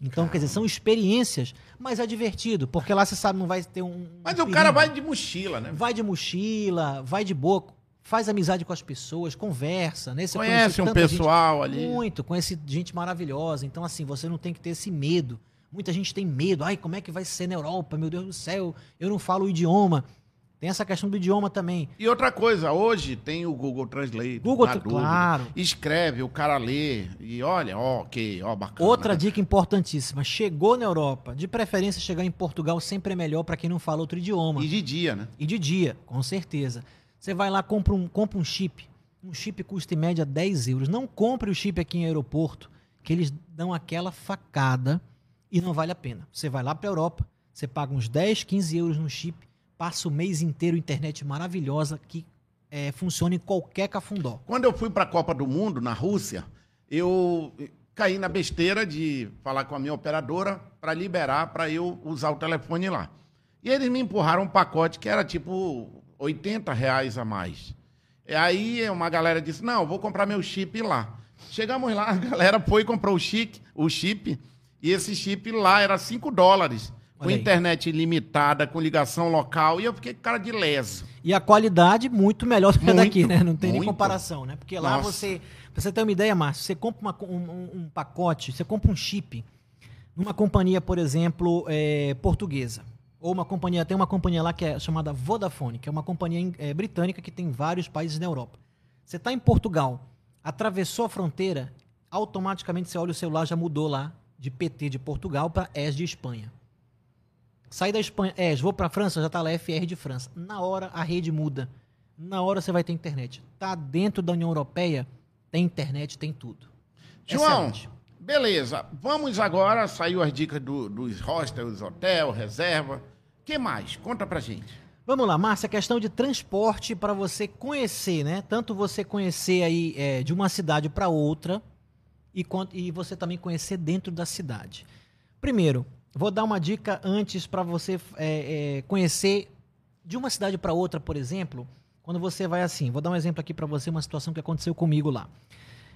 S2: Então, Caramba. quer dizer, são experiências, mas é divertido, porque lá você sabe, não vai ter um.
S1: Mas
S2: um
S1: o perigo. cara vai de mochila, né?
S2: Vai de mochila, vai de boa faz amizade com as pessoas, conversa, né?
S1: Você conhece um pessoal
S2: gente,
S1: ali.
S2: Muito, conhece gente maravilhosa. Então, assim, você não tem que ter esse medo. Muita gente tem medo. Ai, como é que vai ser na Europa? Meu Deus do céu, eu não falo o idioma. Tem essa questão do idioma também.
S1: E outra coisa, hoje tem o Google Translate.
S2: Google, claro.
S1: Escreve, o cara lê e olha, ó, ok, ó, bacana.
S2: Outra dica importantíssima, chegou na Europa, de preferência chegar em Portugal sempre é melhor para quem não fala outro idioma.
S1: E de dia, né?
S2: E de dia, com certeza. Você vai lá, compra um, compra um chip. Um chip custa em média 10 euros. Não compre o chip aqui em aeroporto, que eles dão aquela facada e não vale a pena. Você vai lá para a Europa, você paga uns 10, 15 euros no chip, passa o mês inteiro internet maravilhosa que é, funciona em qualquer cafundó.
S1: Quando eu fui para a Copa do Mundo, na Rússia, eu caí na besteira de falar com a minha operadora para liberar para eu usar o telefone lá. E eles me empurraram um pacote que era tipo 80 reais a mais. E aí uma galera disse, não, vou comprar meu chip lá. Chegamos lá, a galera foi e comprou o chip, o chip, e esse chip lá era 5 dólares. com internet ilimitada, com ligação local, e eu fiquei cara de leso.
S2: E a qualidade muito melhor do que muito, daqui, né? Não tem muito. nem comparação, né? Porque lá Nossa. você. Pra você ter uma ideia, Márcio, você compra uma, um, um, pacote, você compra um chip numa companhia, por exemplo, é, portuguesa ou uma companhia, tem uma companhia lá que é chamada Vodafone, que é uma companhia é, britânica que tem vários países na Europa. Você está em Portugal, atravessou a fronteira, automaticamente você olha o celular, já mudou lá de PT de Portugal para ES de Espanha. Sai da Espanha, ES, vou para a França, já está lá FR de França. Na hora a rede muda. Na hora você vai ter internet. Tá dentro da União Europeia, tem internet, tem tudo.
S1: João, Excelente. Beleza. Vamos agora, saiu as dicas do, dos hostels, hotel, reserva que mais? Conta pra gente.
S2: Vamos lá, Márcia, questão de transporte para você conhecer, né? Tanto você conhecer aí é, de uma cidade para outra e, e você também conhecer dentro da cidade. Primeiro, vou dar uma dica antes para você é, é, conhecer de uma cidade para outra, por exemplo, quando você vai assim. Vou dar um exemplo aqui para você, uma situação que aconteceu comigo lá.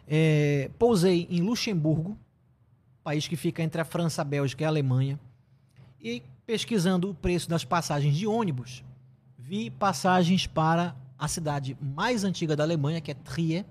S2: É, pousei em Luxemburgo, país que fica entre a França, a Bélgica e a Alemanha, e pesquisando o preço das passagens de ônibus, vi passagens para a cidade mais antiga da Alemanha, que é Trier,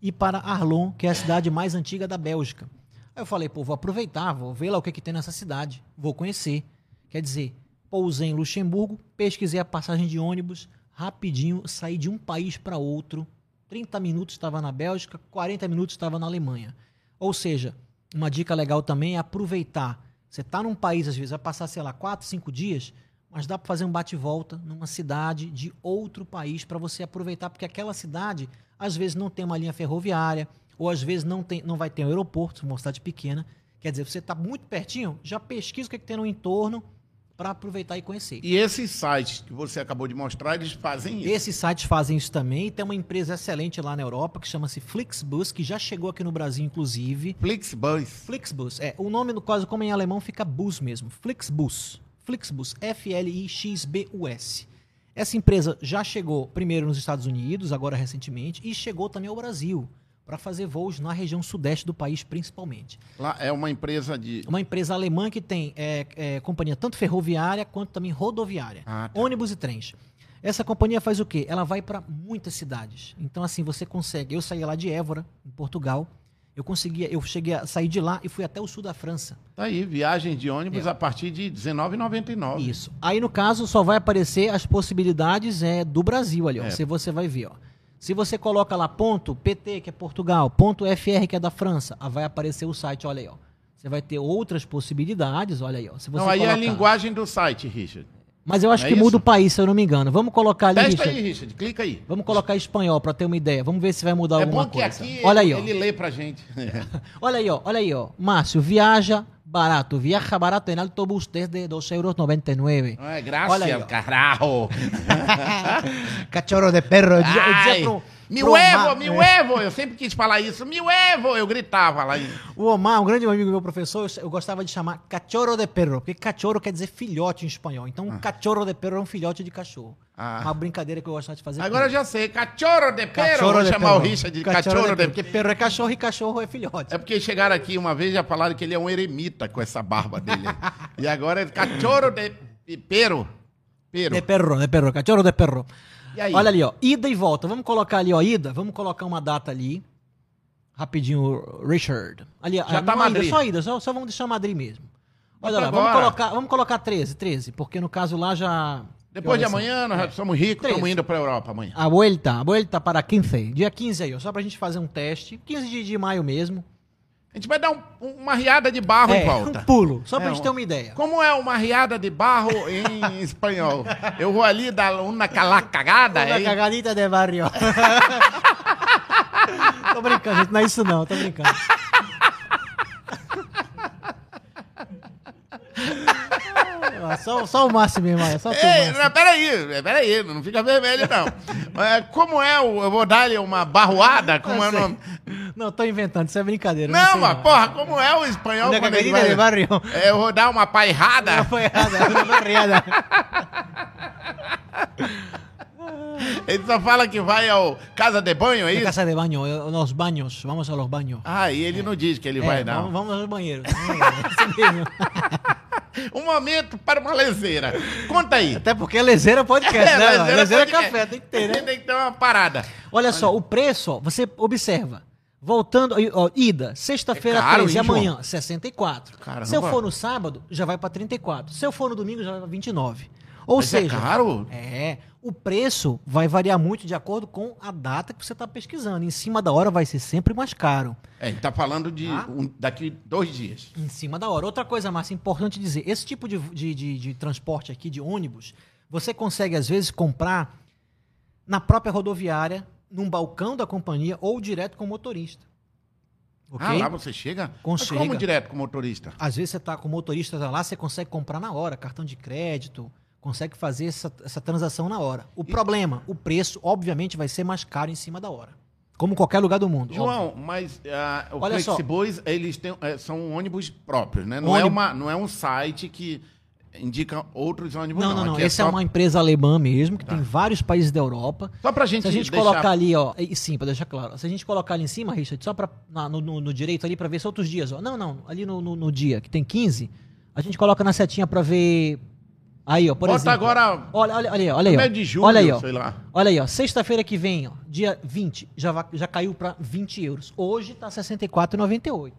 S2: e para Arlon, que é a cidade mais antiga da Bélgica. Aí eu falei, pô, vou aproveitar, vou ver lá o que, que tem nessa cidade, vou conhecer. Quer dizer, pousei em Luxemburgo, pesquisei a passagem de ônibus, rapidinho, saí de um país para outro. 30 minutos estava na Bélgica, 40 minutos estava na Alemanha. Ou seja, uma dica legal também é aproveitar você está num país, às vezes, vai passar, sei lá, quatro, cinco dias, mas dá para fazer um bate-volta numa cidade de outro país para você aproveitar, porque aquela cidade, às vezes, não tem uma linha ferroviária, ou às vezes não, tem, não vai ter um aeroporto, uma cidade pequena. Quer dizer, você está muito pertinho, já pesquisa o que, é que tem no entorno para aproveitar e conhecer.
S1: E esses sites que você acabou de mostrar, eles fazem isso?
S2: Esses sites fazem isso também. Tem uma empresa excelente lá na Europa que chama-se Flixbus, que já chegou aqui no Brasil, inclusive.
S1: Flixbus.
S2: Flixbus. É, o nome, no caso, como em alemão, fica bus mesmo. Flixbus. Flixbus. F-L-I-X-B-U-S. Essa empresa já chegou primeiro nos Estados Unidos, agora recentemente, e chegou também ao Brasil. Para fazer voos na região sudeste do país, principalmente.
S1: Lá é uma empresa de.
S2: Uma empresa alemã que tem é, é, companhia tanto ferroviária quanto também rodoviária,
S1: Ah, tá.
S2: ônibus e trens. Essa companhia faz o quê? Ela vai para muitas cidades. Então, assim, você consegue. Eu saí lá de Évora, em Portugal. Eu conseguia, eu cheguei a sair de lá e fui até o sul da França.
S1: Tá aí, viagem de ônibus
S2: É.
S1: a partir de R$19,99.
S2: Isso. Aí, no caso, só vai aparecer as possibilidades é, do Brasil ali, ó.
S1: É.
S2: Se você vai ver, ó. Se você coloca lá ponto PT, que é Portugal, ponto FR, que é da França, aí vai aparecer o site, olha aí, ó. Você vai ter outras possibilidades, olha aí, ó. Se você
S1: Não, aí é a
S2: colocar-
S1: linguagem do site, Richard.
S2: Mas eu acho
S1: É
S2: que
S1: isso?
S2: muda o país, se eu não me engano. Vamos colocar ali,
S1: Testa
S2: Richard.
S1: aí, Richard. Clica aí.
S2: Vamos colocar espanhol para ter uma ideia. Vamos ver se vai mudar
S1: É
S2: alguma
S1: bom que
S2: coisa.
S1: aqui
S2: olha aí, ó.
S1: ele lê pra gente.
S2: Olha aí, ó. Olha aí, ó. Márcio, viaja barato. Viaja barato em autobús desde 2,99 euros.
S1: Ai, graças,
S2: Olha aí, ó.
S1: caralho.
S2: Cachorro de perro. Eu
S1: mil evo, mil evo. Eu sempre quis falar isso. Mil evo. Eu gritava lá.
S2: O Omar, um grande amigo meu professor, eu gostava de chamar cachorro de perro, porque cachorro quer dizer filhote em espanhol. Então, cachorro de perro é um filhote de cachorro.
S1: Ah.
S2: Uma brincadeira que eu gostava de fazer.
S1: Agora eu já sei. Cachorro de perro.
S2: Cachorro
S1: Vou
S2: de
S1: chamar
S2: perro.
S1: o Richard de cachorro, de
S2: Porque perro é cachorro e cachorro é filhote.
S1: É porque chegaram aqui uma vez e já falaram que ele é um eremita com essa barba dele. e agora é cachorro de. Pero.
S2: De perro, de perro, cachorro de perro. Olha ali, ó. Ida e volta. Vamos colocar ali, ó, ida. Vamos colocar uma data ali. Rapidinho, Richard. Ali,
S1: Já
S2: ah,
S1: tá
S2: ida,
S1: Madrid.
S2: só ida, só, só vamos deixar Madrid mesmo. Olha lá, vamos colocar, vamos colocar 13, 13, porque no caso lá já.
S1: Depois de amanhã, nós já somos ricos, estamos indo pra Europa amanhã.
S2: A vuelta, a vuelta para 15. Dia 15 aí, ó. Só pra gente fazer um teste. 15 de, de maio mesmo.
S1: A gente vai dar um- uma riada de barro em
S2: É,
S1: volta.
S2: um pulo. Só pra
S1: É,
S2: gente ter uma ideia.
S1: Como é uma riada de barro em espanhol? Eu vou ali dar uma cala cagada.
S2: Uma
S1: aí-
S2: cagadita de barrio. tô brincando, gente. Não é isso não, tô brincando. Só, só o Márcio mesmo, olha, só tu,
S1: Ei,
S2: Márcio.
S1: não, peraí, peraí, não fica vermelho não. Como é o. Eu vou dar-lhe uma barroada? Como é o nome?
S2: Não, tô inventando, isso é brincadeira.
S1: Não, mas porra, como é o espanhol?
S2: Uma
S1: quando ele
S2: cagadita de
S1: vai-
S2: barrio.
S1: É, eu vou dar uma pairrada.
S2: Não foi errada, uma barriada.
S1: Ele só fala que vai ao casa de banho, é
S2: Na
S1: isso?
S2: casa de banho, nos baños, vamos a los baños.
S1: Ah, e ele não diz que ele
S2: É,
S1: vai, não.
S2: Vamos, vamos aos banheiros. É.
S1: Um momento para uma lezeira. Conta aí.
S2: Até porque a lezeira podcast, né? mano? Lezeira é
S1: podcast.
S2: café, tem que ter, né?
S1: Tem que ter uma parada.
S2: Olha só, o preço, ó, você observa. Voltando, ó, ida, sexta-feira
S1: É caro,
S2: 13,
S1: hein, João?
S2: amanhã, 64.
S1: Caramba.
S2: Se eu for no sábado, já vai para 34. Se eu for no domingo, já vai para 29. Ou
S1: Mas é
S2: seja,
S1: caro?
S2: é, o preço vai variar muito de acordo com a data que você está pesquisando. Em cima da hora vai ser sempre mais caro.
S1: É, ele tá falando de
S2: Ah.
S1: um- daqui dois dias.
S2: Em cima da hora. Outra coisa, Márcia, importante dizer: esse tipo de, de, de- de transporte aqui, de ônibus, você consegue, às vezes, comprar na própria rodoviária, num balcão da companhia ou direto com o motorista. Ok?
S1: Ah, lá você chega? Mas como
S2: Consegue.
S1: direto com o motorista?
S2: Às vezes você está com o motorista lá, você consegue comprar na hora, cartão de crédito, consegue fazer essa, essa transação na hora. O problema, o preço, obviamente, vai ser mais caro em cima da hora. Como qualquer lugar do mundo. óbvio.
S1: João, mas ah, o
S2: Olha só.
S1: Flexiboys, eles têm, é, são ônibus próprios, né? Não, é
S2: Ônibus-
S1: uma, não é um site que indica outros ônibus, não.
S2: Não, não, não.
S1: Aqui
S2: Essa é,
S1: só-
S2: uma empresa alemã mesmo, que
S1: Tá.
S2: tem vários países da Europa.
S1: Só pra gente
S2: Se a gente
S1: deixar...
S2: colocar ali, ó, e sim, pra deixar claro, se a gente colocar ali em cima, Richard, só pra, na- no, no- no direito ali pra ver se outros dias, ó. Não, não, ali no, no- no dia que tem 15, a gente coloca na setinha pra ver. Aí, ó, por
S1: Bota
S2: exemplo.
S1: agora
S2: Olha, olha, olha aí, olha aí. ó.
S1: de julho,
S2: olha aí, ó.
S1: sei lá.
S2: Olha aí, ó. Sexta-feira que vem, ó, dia 20, já, va- já caiu pra 20 euros. Hoje tá R$ 64,98.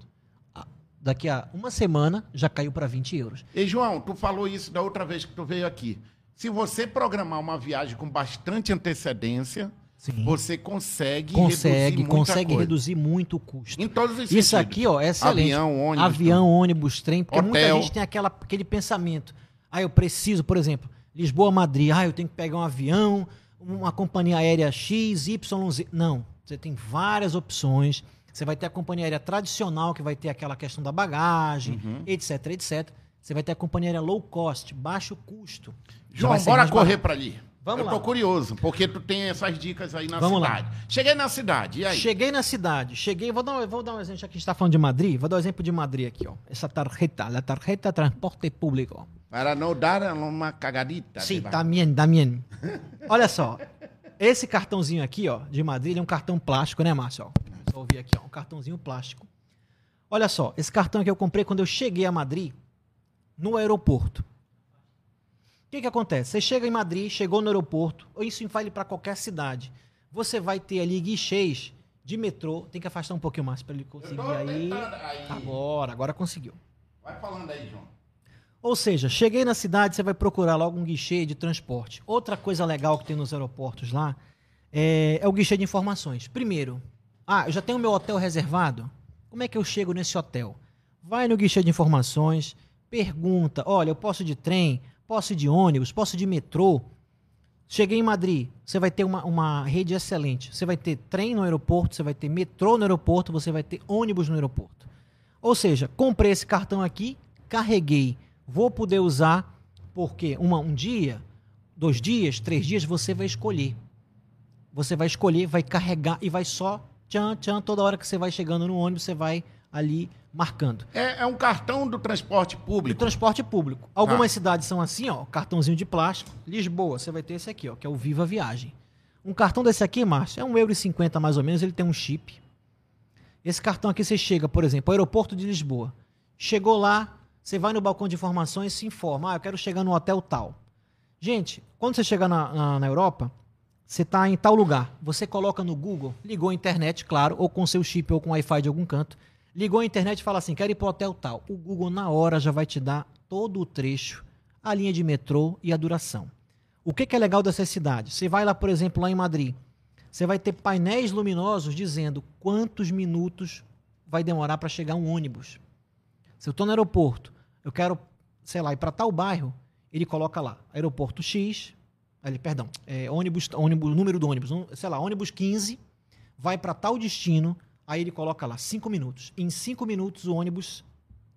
S2: Ah, Daqui a uma semana já caiu pra 20 euros.
S1: E, João, tu falou isso da outra vez que tu veio aqui. Se você programar uma viagem com bastante antecedência,
S2: Sim.
S1: você consegue,
S2: Consegue,
S1: reduzir muita
S2: consegue
S1: coisa.
S2: reduzir muito o custo.
S1: Em todos os
S2: Isso
S1: sentidos.
S2: aqui, ó, é excelente.
S1: Avião, ônibus.
S2: Avião, ônibus, trem, porque muita
S1: Hotel.
S2: gente tem aquela, aquele pensamento. Ah, eu preciso, por exemplo, Lisboa, Madrid. Ah, eu tenho que pegar um avião, uma companhia aérea X, Y, Z. Não, você tem várias opções. Você vai ter a companhia aérea tradicional, que vai ter aquela questão da bagagem,
S1: Uhum.
S2: etc, etc. Você vai ter a companhia aérea low cost, baixo custo.
S1: João, bora correr pra ali.
S2: Vamos
S1: eu
S2: lá.
S1: tô curioso, porque tu tem essas dicas aí na
S2: Vamos lá.
S1: cidade. Cheguei na cidade, e aí?
S2: Cheguei na cidade, cheguei, vou dar, um- vou dar um exemplo, já que a gente está falando de Madrid, vou dar um exemplo de Madrid aqui, ó. Essa tarjeta, a tarjeta transporte público.
S1: Para não dar uma cagadita.
S2: Sim, também, também. Olha só, esse cartãozinho aqui, ó, de Madrid, ele é um cartão plástico, né, Márcio? Ó, devolver aqui, ó, um cartãozinho plástico. Olha só, esse cartão aqui eu comprei quando eu cheguei a Madrid, no aeroporto. O que, que acontece? Você chega em Madrid, chegou no aeroporto, ou isso vale para qualquer cidade. Você vai ter ali guichês de metrô. Tem que afastar um pouquinho mais para ele conseguir aí.
S1: aí.
S2: Agora, agora conseguiu.
S1: Vai falando aí, João.
S2: Ou seja, cheguei na cidade, você vai procurar logo um guichê de transporte. Outra coisa legal que tem nos aeroportos lá é, é o guichê de informações. Primeiro, ah, eu já tenho meu hotel reservado? Como é que eu chego nesse hotel? Vai no guichê de informações, pergunta: olha, eu posso ir de trem, posso ir de ônibus, posso ir de metrô. Cheguei em Madrid, você vai ter uma, uma rede excelente. Você vai ter trem no aeroporto, você vai ter metrô no aeroporto, você vai ter ônibus no aeroporto. Ou seja, comprei esse cartão aqui, carreguei, vou poder usar porque uma, um dia, dois dias, três dias, você vai escolher. Você vai escolher, vai carregar e vai só tchan, tchan, toda hora que você vai chegando no ônibus, você vai ali marcando.
S1: É, é um cartão do transporte
S2: Do
S1: público.
S2: transporte público. Algumas
S1: Ah.
S2: cidades são assim, ó, cartãozinho de plástico. Lisboa, você vai ter esse aqui, ó, que é o Viva Viagem. Um cartão desse aqui, Márcio, é 1,50€ mais ou menos, ele tem um chip. Esse cartão aqui você chega, por exemplo, ao aeroporto de Lisboa. Chegou lá, você vai no balcão de informações e se informa, ah, eu quero chegar no hotel tal. Gente, quando você chegar na, na, na Europa, você está em tal lugar. Você coloca no Google, ligou a internet, claro, ou com seu chip ou com Wi-Fi de algum canto. Ligou a internet e fala assim: quero ir para o hotel tal. O Google, na hora, já vai te dar todo o trecho, a linha de metrô e a duração. O que, que é legal dessa cidade? Você vai lá, por exemplo, lá em Madrid. Você vai ter painéis luminosos dizendo quantos minutos vai demorar para chegar um ônibus. Se eu estou no aeroporto, eu quero, sei lá, ir para tal bairro, ele coloca lá, aeroporto X, ali, perdão, é, ônibus, ônibus, número do ônibus, sei lá, ônibus 15, vai para tal destino, aí ele coloca lá 5 minutos. Em 5 minutos o ônibus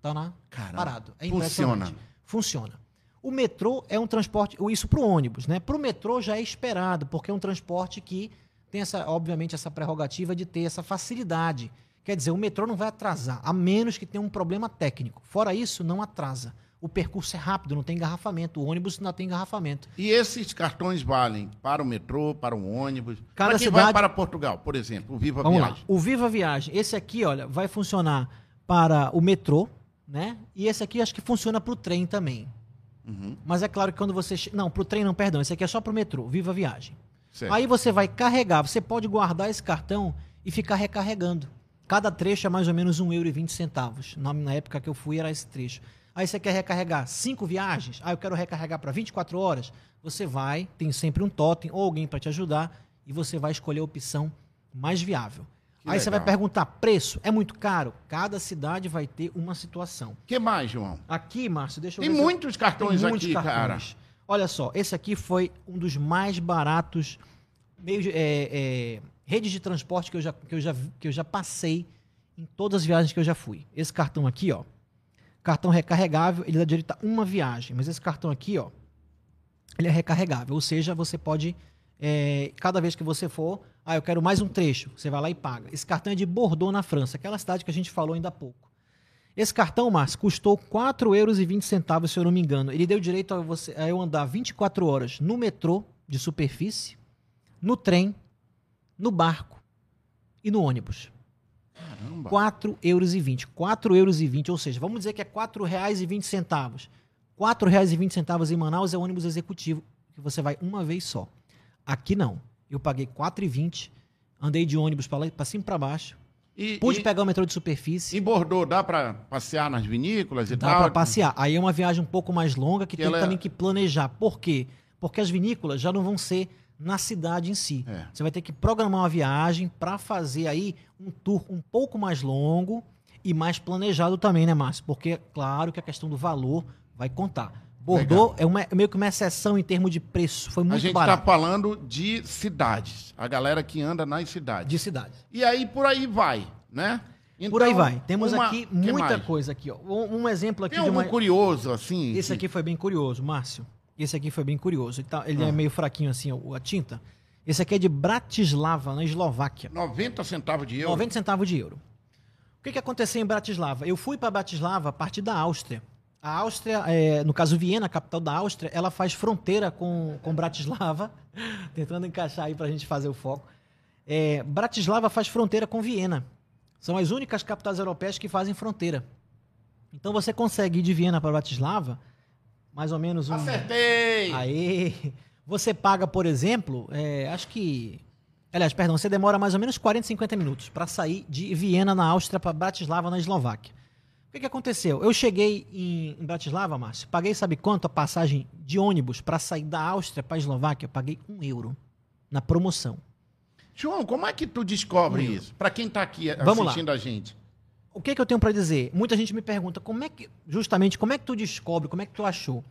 S2: tá na,
S1: Caramba.
S2: parado. É
S1: Funciona.
S2: Funciona. O metrô é um transporte, isso para o ônibus, né? Para o metrô já é esperado, porque é um transporte que tem essa, obviamente, essa prerrogativa de ter essa facilidade. Quer dizer, o metrô não vai atrasar, a menos que tenha um problema técnico. Fora isso, não atrasa. O percurso é rápido, não tem engarrafamento. O ônibus não tem engarrafamento.
S1: E esses cartões valem para o metrô, para o ônibus.
S2: Cada
S1: para quem
S2: cidade-
S1: vai para Portugal, por exemplo, o Viva
S2: Vamos
S1: Viagem.
S2: lá. O Viva Viagem, esse aqui, olha, vai funcionar para o metrô, né? E esse aqui acho que funciona para o trem também.
S1: Uhum,
S2: Mas é claro que quando você. Não, para o trem não, perdão. Esse aqui é só para o metrô, Viva Viagem.
S1: certo.
S2: Aí você vai carregar, você pode guardar esse cartão e ficar recarregando. Cada trecho é mais ou menos 1,20€. Na, na época que eu fui era esse trecho. Aí você quer recarregar cinco viagens, ah, eu quero recarregar para 24 horas. Você vai, tem sempre um totem ou alguém para te ajudar e você vai escolher a opção mais viável.
S1: Que
S2: Aí você vai
S1: legal.
S2: perguntar, preço? É muito caro? Cada cidade vai ter uma situação.
S1: O que mais, João?
S2: Aqui, Márcio, deixa eu
S1: Tem
S2: ver eu-
S1: muitos cartões
S2: tem muitos
S1: aqui, cara.
S2: cartões. Olha só, esse aqui foi um dos mais baratos meio é, é, redes de transporte que eu, já, que, eu já, que eu já passei em todas as viagens que eu já fui. Esse cartão aqui, ó, cartão recarregável, ele dá direito a uma viagem, mas esse cartão aqui, ó, ele é recarregável, ou seja, você pode, é, cada vez que você for, ah, eu quero mais um trecho, você vai lá e paga. Esse cartão é de Bordeaux, na França, aquela cidade que a gente falou ainda há pouco. Esse cartão, Márcio, custou R$ 4,20 se eu não me engano. Ele deu direito a, você, a eu andar 24 horas no metrô de superfície, no trem, no barco e no ônibus.
S1: Caramba.
S2: R$ 4,20. R$ 4,20, ou seja, vamos dizer que é R$ 4,20. R$ 4,20 em Manaus é ônibus executivo, que você vai uma vez só. Aqui não. Eu paguei R$ 4,20, andei de ônibus para cima e para baixo,
S1: E,
S2: pude
S1: e-
S2: pegar o metrô de superfície.
S1: Em Bordeaux, dá para passear nas vinícolas e
S2: Dá
S1: tal?
S2: para passear. Aí é uma viagem um pouco mais longa que,
S1: Que
S2: tem
S1: ela é-
S2: também que planejar. Por quê? Porque as vinícolas já não vão ser na cidade em si.
S1: É.
S2: Você vai ter que programar uma viagem para fazer aí um tour um pouco mais longo e mais planejado também, né, Márcio? Porque é claro que a questão do valor vai contar. Bordeaux é uma- é meio que uma exceção em termos de preço. Foi
S1: A
S2: muito
S1: gente está
S2: barato
S1: falando de cidades. A galera que anda nas cidades.
S2: de cidade.
S1: E aí por aí vai, né?
S2: Por aí
S1: Então,
S2: vai. Temos
S1: uma-
S2: aqui muita coisa aqui. Ó. Um, um exemplo aqui
S1: Tem
S2: de uma...
S1: curioso, assim?
S2: Esse
S1: que-
S2: aqui foi bem curioso, Márcio. Esse aqui foi bem curioso. Ele, tá- ele
S1: Ah.
S2: é meio fraquinho assim, a tinta. Esse aqui é de Bratislava, na Eslováquia.
S1: 90 centavos de euro.
S2: 90 centavos de euro. O que, que aconteceu em Bratislava? Eu fui para Bratislava a partir da Áustria. A Áustria, é, no caso Viena, a capital da Áustria, ela faz fronteira com, com Bratislava. Tentando encaixar aí para a gente fazer o foco. É, Bratislava faz fronteira com Viena. São as únicas capitais europeias que fazem fronteira. Então você consegue ir de Viena para Bratislava, mais ou menos um.
S1: Acertei!
S2: Aí. Você paga, por exemplo, é, acho que. Aliás, perdão, você demora mais ou menos 40, 50 minutos para sair de Viena, na Áustria, para Bratislava, na Eslováquia. O que, que aconteceu? Eu cheguei em, em Bratislava, Márcio, paguei, sabe quanto a passagem de ônibus para sair da Áustria para a Eslováquia? Eu paguei um euro na promoção.
S1: João, como é que tu descobre
S2: Hum.
S1: isso? Pra quem tá aqui assistindo a gente.
S2: O que, que eu tenho para dizer? Muita gente me pergunta como é que, justamente, como é que tu descobre, como é que tu achou?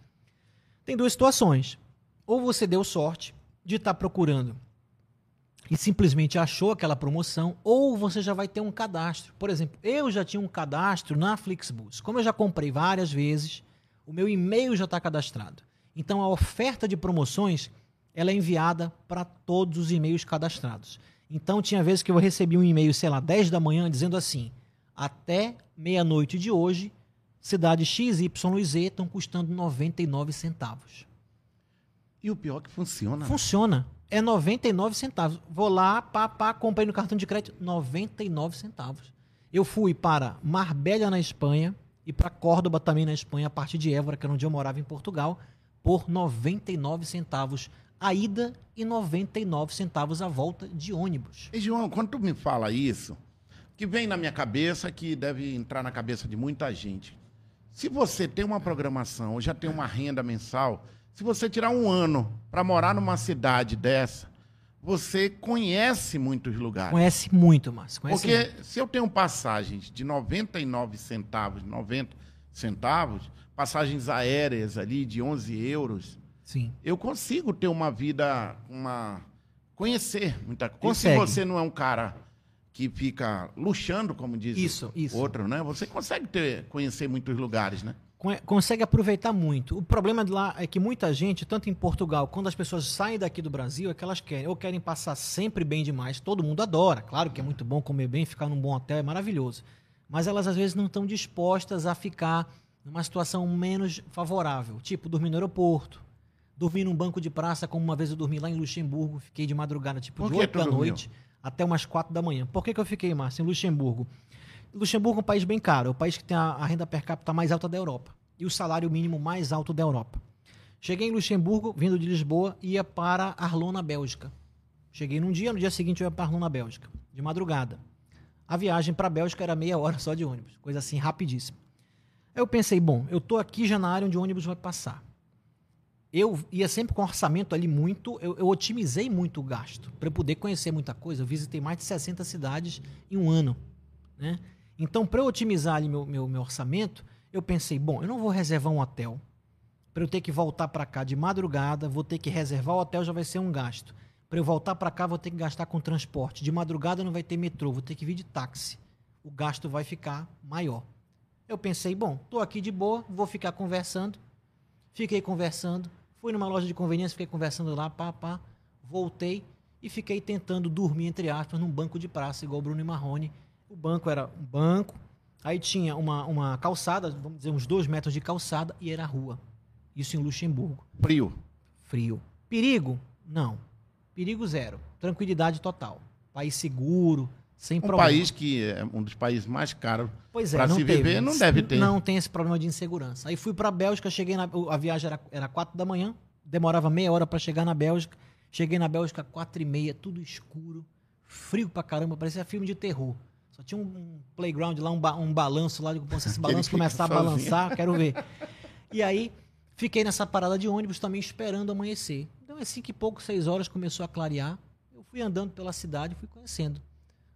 S2: Tem duas situações. Ou você deu sorte de estar procurando e simplesmente achou aquela promoção, ou você já vai ter um cadastro. Por exemplo, eu já tinha um cadastro na Flixbus. Como eu já comprei várias vezes, o meu e-mail já está cadastrado. Então a oferta de promoções ela é enviada para todos os e-mails cadastrados. Então tinha vezes que eu recebi um e-mail, sei lá, 10 da manhã, dizendo assim: até meia-noite de hoje, cidades X, Y e Z estão custando 99 centavos.
S1: E o pior é que funciona.
S2: Funciona. É 99 centavos. Vou lá, pá, pá, comprei no cartão de crédito, 99 centavos. Eu fui para Marbella, na Espanha, e para Córdoba, também na Espanha, a partir de Évora, que era onde eu morava em Portugal, por 99 centavos a ida e 99 centavos a volta de ônibus.
S1: E, João, quando tu me fala isso, que vem na minha cabeça, que deve entrar na cabeça de muita gente. Se você tem uma programação, ou já tem uma renda mensal, se você tirar um ano para morar numa cidade dessa, você conhece muitos lugares.
S2: Conhece muito, Márcio. Conhece
S1: Porque
S2: muito.
S1: se eu tenho passagens de 99 centavos, 90 centavos, passagens aéreas ali de 11 euros,
S2: Sim.
S1: eu consigo ter uma vida, uma conhecer muita coisa. Se você não é um cara que fica luxando, como diz
S2: Isso, isso.
S1: outro, né? Você consegue ter, conhecer muitos lugares, né?
S2: Consegue aproveitar muito. O problema de lá é que muita gente, tanto em Portugal, quando as pessoas saem daqui do Brasil, é que elas querem, ou querem passar sempre bem demais. Todo mundo adora, claro que é muito bom comer bem, ficar num bom hotel é maravilhoso. Mas elas às vezes não estão dispostas a ficar numa situação menos favorável, tipo dormir no aeroporto, dormir num banco de praça, como uma vez eu dormi lá em Luxemburgo, fiquei de madrugada, tipo
S1: Por
S2: de
S1: que
S2: 8
S1: tu
S2: da noite até umas 4 da manhã. Por que, que eu fiquei, Márcio, em Luxemburgo? Luxemburgo é um país bem caro, é o país que tem a, a renda per capita mais alta da Europa e o salário mínimo mais alto da Europa. Cheguei em Luxemburgo, vindo de Lisboa, ia para Arlon, na Bélgica. Cheguei num dia, no dia seguinte eu ia para Arlon, na Bélgica, de madrugada. A viagem para a Bélgica era meia hora só de ônibus, coisa assim rapidíssima. Aí eu pensei, bom, eu tô aqui já na área onde o ônibus vai passar. Eu ia sempre com orçamento ali muito, eu, eu otimizei muito o gasto para poder conhecer muita coisa. Eu visitei mais de 60 cidades em um ano, né? Então, para eu otimizar ali meu, meu, meu orçamento, eu pensei, bom, eu não vou reservar um hotel para eu ter que voltar para cá de madrugada, vou ter que reservar o hotel, já vai ser um gasto. Para eu voltar para cá, vou ter que gastar com transporte. De madrugada não vai ter metrô, vou ter que vir de táxi. O gasto vai ficar maior. Eu pensei, bom, tô aqui de boa, vou ficar conversando. Fiquei conversando, fui numa loja de conveniência, fiquei conversando lá, pá, pá, voltei e fiquei tentando dormir, entre aspas, num banco de praça, igual o Bruno e Marrone. O banco era um banco, aí tinha uma, uma calçada, vamos dizer, uns dois metros de calçada, e era a rua. Isso em Luxemburgo.
S1: Frio.
S2: Frio. Perigo? Não. Perigo zero. Tranquilidade total. País seguro, sem
S1: Um
S2: problema.
S1: país que é um dos países mais caros
S2: Pois é,
S1: para
S2: não
S1: se
S2: teve.
S1: viver, não deve ter.
S2: Não tem esse problema de insegurança. Aí fui pra Bélgica, cheguei na. A viagem era, era 4 da manhã, demorava meia hora pra chegar na Bélgica. Cheguei na Bélgica 4 e meia, tudo escuro, frio pra caramba, parecia filme de terror. Só tinha um playground lá, um, ba- um balanço lá, digo, "Pô, se esse balanço começar a balançar, quero ver. E aí, fiquei nessa parada de ônibus também esperando amanhecer. Então, assim que pouco, seis horas, começou a clarear. Eu fui andando pela cidade, fui conhecendo.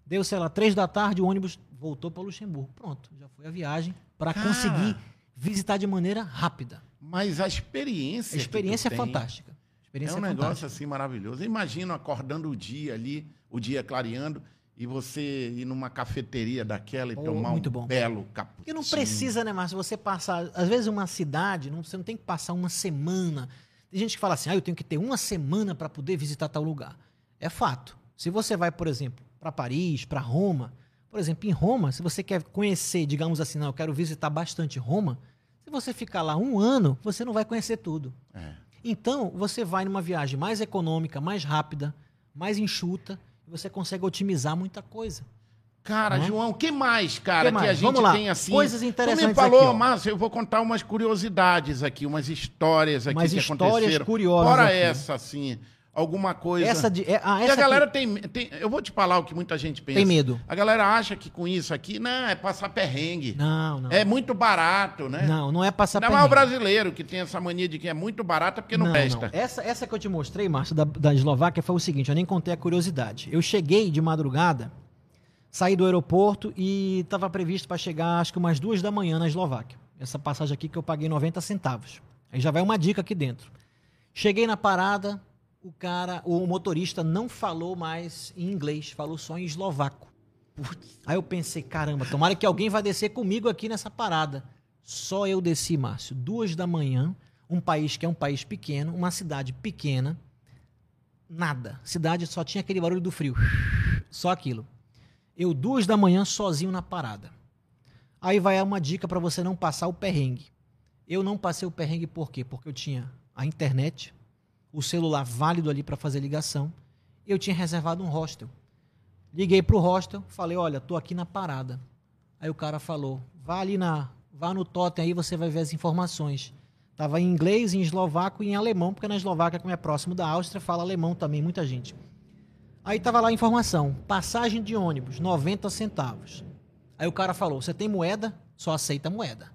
S2: Deu, sei lá, três da tarde, o ônibus voltou para Luxemburgo. Pronto, já foi a viagem para conseguir visitar de maneira rápida.
S1: Mas a experiência.
S2: A experiência é fantástica. A
S1: É
S2: experiência
S1: um
S2: é,
S1: negócio assim maravilhoso. Imagina acordando o dia ali, o dia clareando, e você ir numa cafeteria daquela e
S2: Oh,
S1: tomar um
S2: bom.
S1: belo cappuccino.
S2: Porque não precisa, né, Márcio? Você passar. Às vezes, uma cidade, não, você não tem que passar uma semana. Tem gente que fala assim, ah, eu tenho que ter uma semana para poder visitar tal lugar. É fato. Se você vai, por exemplo, para Paris, para Roma, por exemplo, em Roma, se você quer conhecer, digamos assim, não, eu quero visitar bastante Roma, se você ficar lá um ano, você não vai conhecer tudo.
S1: É.
S2: Então, você vai numa viagem mais econômica, mais rápida, mais enxuta, e você consegue otimizar muita coisa.
S1: Cara,
S2: né?
S1: João, o que mais, cara,
S2: Que
S1: que,
S2: mais?
S1: a gente
S2: Vamos lá.
S1: tem assim?
S2: Coisas
S1: Tu
S2: interessantes
S1: me falou,
S2: aqui.
S1: Márcio, eu vou contar umas curiosidades aqui, umas histórias aqui
S2: Umas
S1: que
S2: histórias
S1: aconteceram.
S2: curiosas
S1: Fora
S2: aqui.
S1: essa, assim, alguma coisa.
S2: Essa de, é, ah, essa
S1: a galera tem, tem. Eu vou te falar o que muita gente pensa.
S2: tem medo.
S1: A galera acha que com isso aqui, não, é passar perrengue.
S2: Não, não.
S1: É muito barato, né?
S2: Não, não é passar
S1: Ainda mais o
S2: perrengue.
S1: brasileiro que tem essa mania de que é muito barato é porque não, presta.
S2: Essa, essa que eu te mostrei, Márcio, da, da Eslováquia, foi o seguinte, eu nem contei a curiosidade. Eu cheguei de madrugada, saí do aeroporto e estava previsto para chegar, acho que umas duas da manhã na Eslováquia. Essa passagem aqui que eu paguei 90 centavos. Aí já vai uma dica aqui dentro. Cheguei na parada, o cara, o motorista não falou mais em inglês, falou só em eslovaco. Aí eu pensei, caramba, tomara que alguém vai descer comigo aqui nessa parada. Só eu desci, Márcio, duas da manhã, um país que é um país pequeno, uma cidade pequena, nada. Cidade só tinha aquele barulho do frio, só aquilo. Eu duas da manhã sozinho na parada. Aí vai uma dica para você não passar o perrengue. Eu não passei o perrengue por quê? Porque eu tinha a internet, o celular válido ali para fazer ligação, eu tinha reservado um hostel. Liguei pro hostel, falei, olha, tô aqui na parada. Aí o cara falou, vá ali na, vá no totem aí, você vai ver as informações. Tava em inglês, em eslovaco e em alemão, porque na Eslováquia, como é próximo da Áustria, fala alemão também, muita gente. Aí tava lá a informação, passagem de ônibus, 90 centavos. Aí o cara falou, você tem moeda? Só aceita moeda.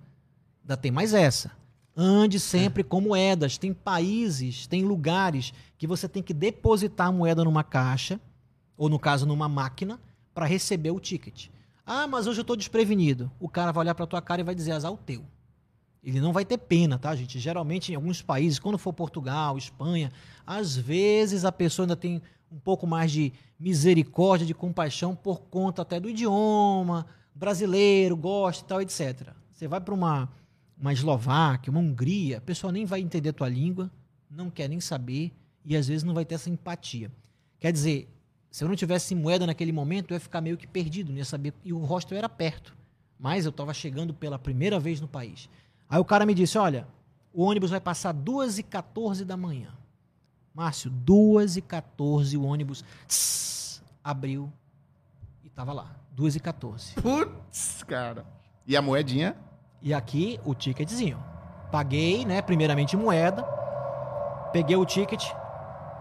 S2: Ainda tem mais essa. Ande sempre com moedas. Tem países, tem lugares que você tem que depositar a moeda numa caixa, ou no caso numa máquina, para receber o ticket. Ah, mas hoje eu estou desprevenido. O cara vai olhar para tua cara e vai dizer azar o teu. Ele não vai ter pena, tá, gente? Geralmente em alguns países, quando for Portugal, Espanha, às vezes a pessoa ainda tem um pouco mais de misericórdia, de compaixão por conta até do idioma, brasileiro, gosta e tal, etc. Você vai para uma uma Eslováquia, uma Hungria, a pessoa nem vai entender tua língua, não quer nem saber e às vezes não vai ter essa empatia. Quer dizer, se eu não tivesse moeda naquele momento, eu ia ficar meio que perdido, não ia saber. E o hostel era perto. Mas eu estava chegando pela primeira vez no país. Aí o cara me disse: Olha, o ônibus vai passar 2h14 da manhã. Márcio, 2h14 o ônibus tss, abriu e estava lá. 2h14.
S1: Putz, cara. E a moedinha?
S2: E aqui o ticketzinho. Paguei, né? Primeiramente moeda. Peguei o ticket.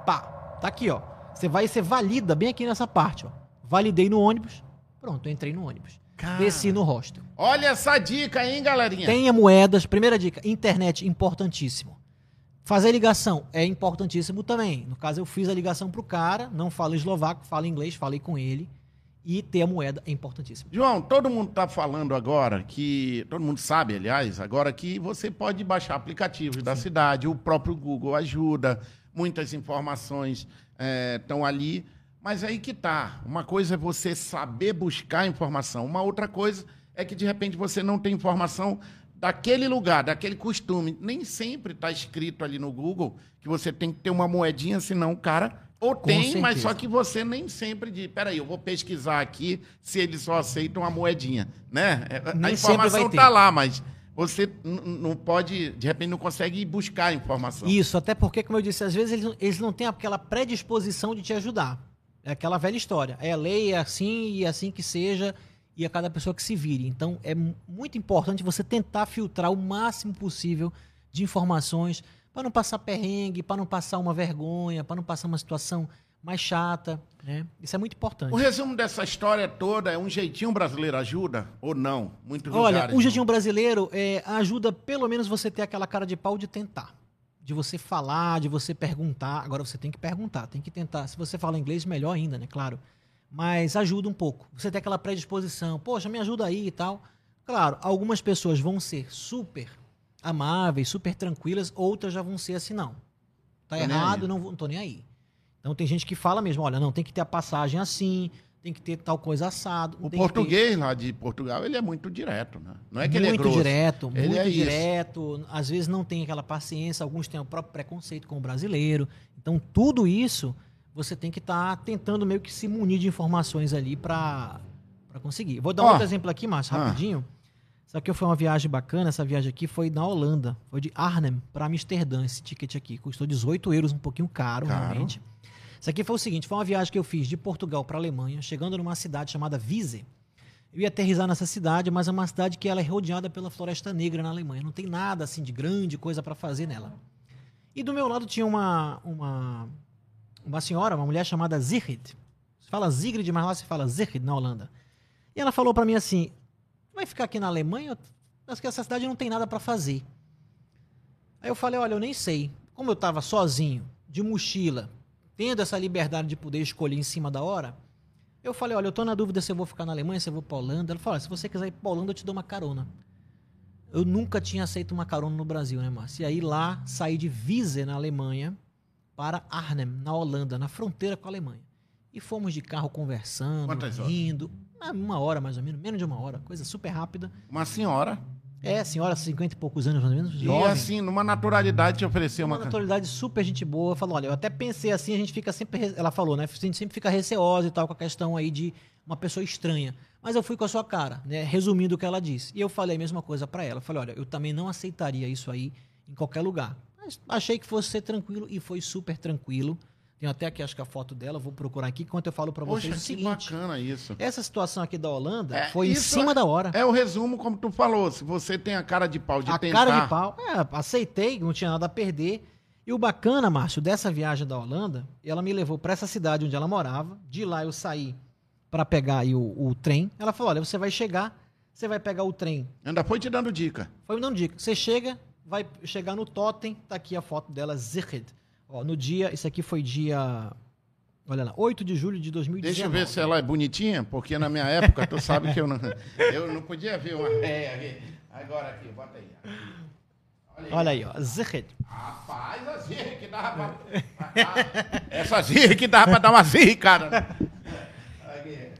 S2: Pá, tá aqui, ó. Você vai ser valida bem aqui nessa parte, ó. Validei no ônibus. Pronto, entrei no ônibus.
S1: Cara.
S2: Desci no hostel.
S1: Olha essa dica, hein, galerinha?
S2: Tenha moedas. Primeira dica, internet, importantíssimo. Fazer ligação é importantíssimo também. No caso, eu fiz a ligação pro cara, não falo eslovaco, falo inglês, falei com ele. E ter a moeda é importantíssimo.
S1: João, todo mundo está falando agora que. Todo mundo sabe, aliás, agora que você pode baixar aplicativos da cidade, o próprio Google ajuda, muitas informações estão ali. Mas aí que tá. Uma coisa é você saber buscar informação, uma outra coisa é que de repente você não tem informação daquele lugar, daquele costume. Nem sempre está escrito ali no Google que você tem que ter uma moedinha, senão o cara. Ou
S2: Com
S1: tem, mas
S2: certeza.
S1: só que você nem sempre diz. Peraí, eu vou pesquisar aqui se eles só aceitam a moedinha. Né? É, A
S2: Nem sempre
S1: informação está lá, mas você não pode, de repente, não consegue buscar a informação.
S2: Isso, até porque, como eu disse, às vezes eles, não- eles não têm aquela predisposição de te ajudar. É aquela velha história. É lei, é assim e é assim que seja, e a cada pessoa que se vire. Então, é mu- muito importante você tentar filtrar o máximo possível de informações para não passar perrengue, para não passar uma vergonha, para não passar uma situação mais chata. Né? Isso é muito importante.
S1: O resumo dessa história toda é um jeitinho brasileiro ajuda ou não? Muitos
S2: Olha, o jeitinho
S1: não.
S2: brasileiro é, ajuda pelo menos você ter aquela cara de pau de tentar. De você falar, de você perguntar. Agora você tem que perguntar, tem que tentar. Se você fala inglês, melhor ainda, né? Claro. Mas ajuda um pouco. Você tem aquela predisposição. Poxa, me ajuda aí e tal. Claro, algumas pessoas vão ser super amáveis, super tranquilas, outras já vão ser assim, não. Tá
S1: Tô
S2: errado, não, não tô nem aí. Então tem gente que fala mesmo, olha, não, tem que ter a passagem assim, tem que ter tal coisa assado.
S1: O
S2: que ter-
S1: português lá de Portugal, ele é muito direto, né? Não é que ele é
S2: muito
S1: grosso.
S2: direto,
S1: Ele
S2: muito
S1: é isso.
S2: direto. Às vezes não tem aquela paciência, alguns têm o próprio preconceito com o brasileiro. Então, tudo isso você tem que estar tentando meio que se munir de informações ali para conseguir. Vou dar um
S1: Ó.
S2: outro exemplo aqui, Márcio,
S1: Ah.
S2: Isso aqui foi uma viagem bacana. Essa viagem aqui foi na Holanda. Foi de Arnhem para Amsterdã, esse ticket aqui. Custou 18 euros, um pouquinho caro,
S1: Caro.
S2: realmente. Isso aqui foi o seguinte: foi uma viagem que eu fiz de Portugal para Alemanha, chegando numa cidade chamada Wiese. Eu ia aterrizar nessa cidade, mas é uma cidade que ela é rodeada pela Floresta Negra na Alemanha. Não tem nada assim de grande coisa para fazer nela. E do meu lado tinha uma, uma, uma senhora, uma mulher chamada Sigrid. Se fala Sigrid, mas lá se fala Sigrid na Holanda. E ela falou para mim assim: vai ficar aqui na Alemanha? Acho que essa cidade não tem nada para fazer. Aí eu falei: olha, eu nem sei. Como eu estava sozinho, de mochila, tendo essa liberdade de poder escolher em cima da hora, eu falei, olha, eu tô na dúvida se eu vou ficar na Alemanha, se eu vou pra Holanda. Ela falou, se você quiser ir pra Holanda, eu te dou uma carona. Eu nunca tinha aceito uma carona no Brasil, né, Márcio? E aí lá saí de Wiese, na Alemanha, para Arnhem, na Holanda, na fronteira com a Alemanha. E fomos de carro conversando,
S1: Quantas horas?
S2: rindo. Ah, Uma hora mais ou menos, menos de uma hora, coisa super rápida.
S1: Uma senhora.
S2: É, senhora, 50 e poucos anos mais ou menos,
S1: E
S2: jovem.
S1: assim, numa naturalidade te oferecer uma.
S2: Uma naturalidade super gente boa. Falou, olha, eu até pensei assim, a gente fica sempre. re- Ela falou, né? A gente sempre fica receosa e tal com a questão aí de uma pessoa estranha. Mas eu fui com a sua cara, né? Resumindo o que ela disse. E eu falei a mesma coisa pra ela. Eu falei, olha, eu também não aceitaria isso aí em qualquer lugar. Mas achei que fosse ser tranquilo e foi super tranquilo. Tenho até aqui, acho que a foto dela, vou procurar aqui, enquanto eu falo pra
S1: Poxa,
S2: vocês o
S1: que
S2: seguinte.
S1: bacana isso.
S2: Essa situação aqui da Holanda
S1: É,
S2: foi em cima da hora.
S1: É o resumo, como tu falou. Se você tem a cara de pau de
S2: a
S1: tentar.
S2: cara de pau. É, aceitei, não tinha nada a perder. E o bacana, Márcio, dessa viagem da Holanda, ela me levou para essa cidade onde ela morava. De lá eu saí para pegar o, o trem. Ela falou: olha, você vai chegar, você vai pegar o trem.
S1: Ainda foi te dando dica.
S2: Foi me dando dica. Você chega, vai chegar no Totem, tá aqui a foto dela, Zichid. Ó, no dia, isso aqui foi dia. Olha lá, 8 de julho de 2019.
S1: Deixa eu ver se ela é bonitinha, porque na minha época, tu sabe que eu não, eu não podia ver uma réia aqui. Agora aqui, bota aí. Olha aí.
S2: Olha aí, ó, Zichid.
S1: Rapaz, a zirra que dava pra... Essa zirra que dava pra dar uma zirra, né?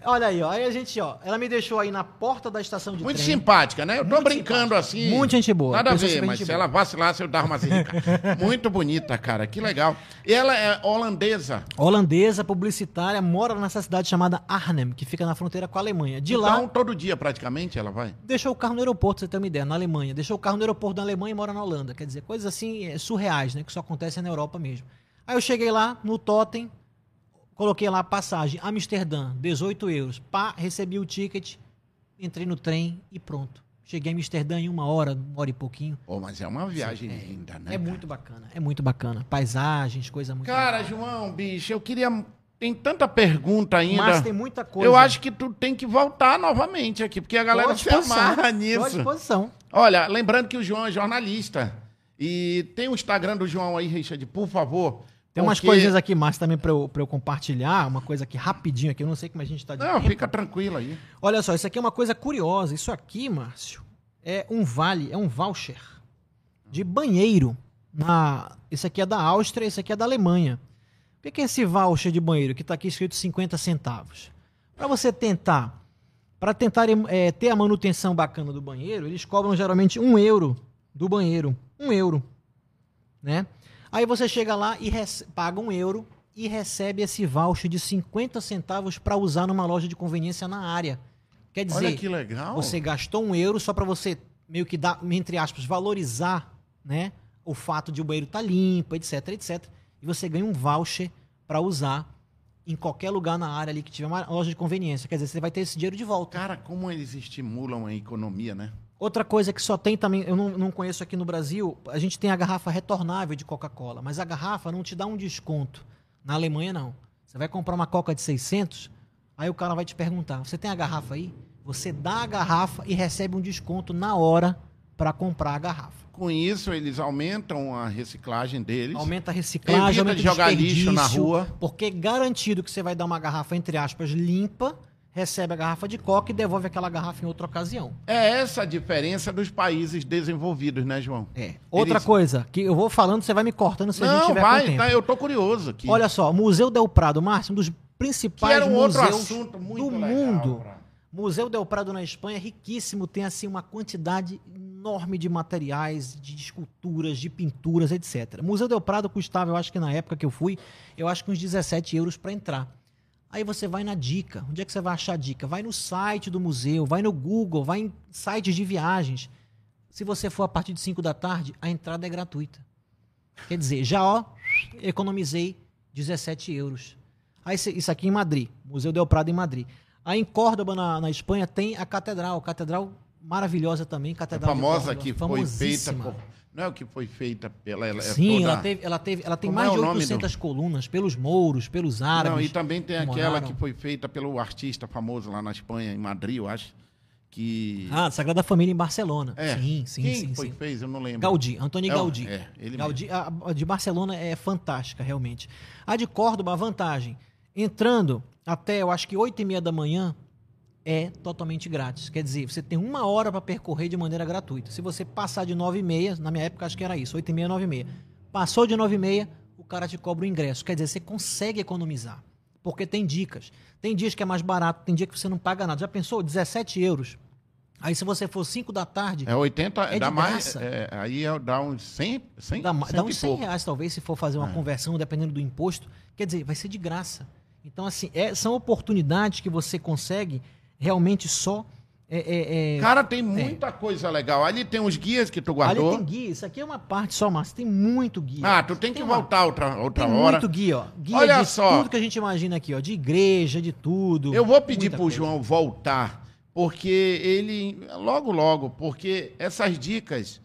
S2: Olha aí, ó. Aí a gente, ó, ela me deixou aí na porta da estação de
S1: Muito
S2: trem.
S1: simpática, né? Eu tô
S2: Muito
S1: brincando
S2: simpática.
S1: assim.
S2: Muito gente boa.
S1: Nada a
S2: Pessoa
S1: ver,
S2: super
S1: mas
S2: gente
S1: se
S2: boa.
S1: ela vacilasse, eu dava uma zica. Muito bonita, cara. Que legal. E ela é holandesa.
S2: holandesa, publicitária, mora nessa cidade chamada Arnhem, que fica na fronteira com a Alemanha. De lá,
S1: Então, todo dia, praticamente, ela vai.
S2: deixou o carro no aeroporto, pra você ter uma ideia, na Alemanha. Deixou o carro no aeroporto da Alemanha e mora na Holanda. Quer dizer, coisas assim é, surreais, né? Que só acontecem na Europa mesmo. Aí eu cheguei lá, no Totem, coloquei lá a passagem, Amsterdã, 18 euros. Pá, recebi o ticket, entrei no trem e pronto. Cheguei em Amsterdã em uma hora, uma hora e pouquinho.
S1: Pô, mas é uma viagem linda, né?
S2: É muito bacana, é muito bacana. Paisagens, coisa muito
S1: Cara,
S2: legal.
S1: João, bicho, eu queria. Tem tanta pergunta ainda.
S2: Mas tem muita coisa.
S1: Eu acho que tu tem que voltar novamente aqui, porque a galera se amarra
S2: tô à
S1: nisso.
S2: disposição.
S1: Olha, lembrando que o João é jornalista. E tem o Instagram do João aí, Richard, por favor.
S2: Tem umas
S1: porque-
S2: coisinhas aqui, Márcio, também pra eu, pra eu compartilhar. Uma coisa aqui rapidinho aqui, eu não sei como a gente tá de
S1: Não,
S2: tempo.
S1: fica tranquilo aí.
S2: Olha só, isso aqui é uma coisa curiosa. Isso aqui, Márcio, é um vale, é um voucher de banheiro. Na... Esse aqui é da Áustria, esse aqui é da Alemanha. O que que é esse voucher de banheiro que tá aqui escrito 50 centavos? Para você tentar, para tentar eh, ter a manutenção bacana do banheiro, eles cobram geralmente um euro do banheiro. Um euro. Né? Aí você chega lá e paga um euro e recebe esse voucher de 50 centavos para usar numa loja de conveniência na área. Quer dizer,
S1: Olha que legal.
S2: você gastou um euro só para você meio que dar, entre aspas, valorizar, né, o fato de o banheiro estar limpo, etc, etc. E você ganha um voucher para usar em qualquer lugar na área ali que tiver uma loja de conveniência. Quer dizer, você vai ter esse dinheiro de volta.
S1: Cara, como eles estimulam a economia, né?
S2: Outra coisa que só tem também, eu não, não conheço aqui no Brasil, a gente tem a garrafa retornável de Coca-Cola, mas a garrafa não te dá um desconto. Na Alemanha, não. Você vai comprar uma Coca de 600, aí o cara vai te perguntar: você tem a garrafa aí? Você dá a garrafa e recebe um desconto na hora para comprar a garrafa.
S1: Com isso, eles aumentam a reciclagem deles.
S2: Aumenta a reciclagem,
S1: Evita
S2: aumenta
S1: de jogar lixo na rua.
S2: Porque é garantido que você vai dar uma garrafa, entre aspas, limpa, recebe a garrafa de coca e devolve aquela garrafa em outra ocasião.
S1: É essa a diferença dos países desenvolvidos, né, João?
S2: É. Outra
S1: Eles-
S2: coisa, que eu vou falando, você vai me cortando se a gente
S1: Não,
S2: tiver com
S1: vai,
S2: tempo.
S1: tá, eu tô curioso aqui.
S2: Olha só, Museu Del Prado, Márcio, um dos
S1: que
S2: principais
S1: era um outro
S2: museus
S1: assunto muito
S2: do
S1: legal
S2: mundo.
S1: pra-
S2: Museu Del Prado na Espanha é riquíssimo, tem assim uma quantidade enorme de materiais, de esculturas, de pinturas, etc. Museu Del Prado custava, eu acho que na época que eu fui, eu acho que uns 17 euros para entrar. Aí você vai na dica. Onde é que você vai achar a dica? Vai no site do museu, vai no Google, vai em sites de viagens. Se você for a partir de 5 da tarde, a entrada é gratuita. Quer dizer, já ó, economizei 17 euros. Aí isso aqui em Madrid, Museu Del Prado em Madrid. Aí em Córdoba, na, na Espanha, tem a catedral. Catedral maravilhosa também, catedral de
S1: famosa
S2: Córdoba,
S1: que foi feita
S2: famosíssima.
S1: por, não é o que foi feita pela ela é
S2: Sim,
S1: toda-
S2: ela, teve, ela, teve, ela tem
S1: Como
S2: mais
S1: é
S2: de
S1: o nome
S2: 800 colunas, pelos mouros, pelos árabes.
S1: Não, e também tem
S2: que
S1: aquela
S2: moraram.
S1: que foi feita pelo artista famoso lá na Espanha, em Madrid, eu acho, que
S2: Ah, Sagrada Família em Barcelona.
S1: é.
S2: Sim, sim,
S1: Quem
S2: sim.
S1: foi
S2: sim.
S1: fez? Eu não lembro.
S2: Gaudí, Antônio
S1: É
S2: Gaudí.
S1: é, ele
S2: Gaudí a, a de Barcelona é fantástica, realmente. A de Córdoba, a vantagem. Entrando até, eu acho que 8 e meia da manhã, é totalmente grátis. Quer dizer, você tem uma hora para percorrer de maneira gratuita. Se você passar de 9 e meia, na minha época acho que era isso, 8 e meia, 9 e meia. Passou de 9 e meia, o cara te cobra o ingresso. Quer dizer, você consegue economizar. Porque tem dicas. Tem dias que é mais barato, tem dia que você não paga nada. Já pensou? 17 euros. Aí se você for 5 da tarde,
S1: É 80,
S2: É
S1: dá
S2: de
S1: mais,
S2: graça.
S1: é, aí é- dá uns 100, 100,
S2: Dá, ma-
S1: 100
S2: dá uns 100
S1: pouco.
S2: reais, talvez, se for fazer uma
S1: É.
S2: conversão, dependendo do imposto. Quer dizer, vai ser de graça. Então, assim, é- são oportunidades que você consegue realmente só. é, é, é-
S1: Cara, tem muita coisa legal. Ali tem os guias que tu
S2: Ali
S1: guardou.
S2: tem guia, isso aqui é uma parte só, mas tem muito guia.
S1: Ah, tu tem que
S2: uma-
S1: voltar outra, outra
S2: Tem
S1: hora.
S2: muito guia, ó. Guia
S1: Olha
S2: de
S1: só.
S2: tudo que a gente imagina aqui, ó. De igreja, de tudo.
S1: Eu vou pedir
S2: muita
S1: pro
S2: coisa.
S1: João voltar, porque ele. Logo, logo, porque essas dicas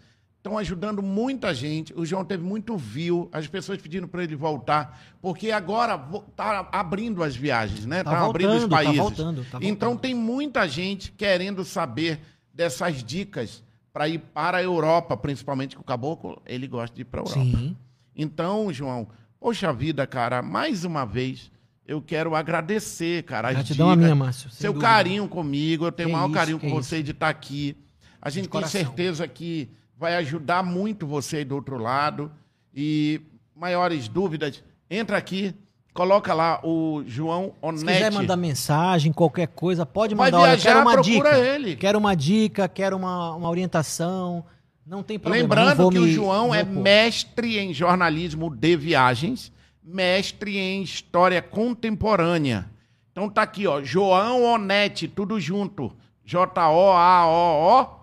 S1: estão ajudando muita gente. O João teve muito view, as pessoas pedindo para ele voltar, porque agora vo- tá abrindo as viagens, né?
S2: Tá
S1: Tá, abrindo os
S2: tá
S1: países.
S2: voltando, tá
S1: então
S2: voltando.
S1: tem muita gente querendo saber dessas dicas para ir para a Europa, principalmente que o caboclo, ele gosta de ir para a Europa.
S2: Sim.
S1: Então, João, poxa vida, cara, mais uma vez eu quero agradecer, cara,
S2: Gratidão a minha, Márcio.
S1: seu
S2: dúvida.
S1: carinho comigo, eu tenho o maior
S2: isso,
S1: carinho com
S2: isso.
S1: você de estar aqui. A gente tem certeza que vai ajudar muito você aí do outro lado. E maiores dúvidas, entra aqui, coloca lá o João
S2: Se
S1: Onetti.
S2: quiser mandar mensagem, qualquer coisa, pode
S1: Vai
S2: mandar. Olha,
S1: viajar,
S2: quero uma
S1: procura
S2: dica.
S1: ele.
S2: Quero uma dica, quero uma, uma orientação. Não tem problema.
S1: Lembrando que
S2: me-
S1: o João é mestre em jornalismo de viagens, mestre em história contemporânea. Então tá aqui, ó, João Onetti, tudo junto. J-O-A-O-O-N-E-T-Y.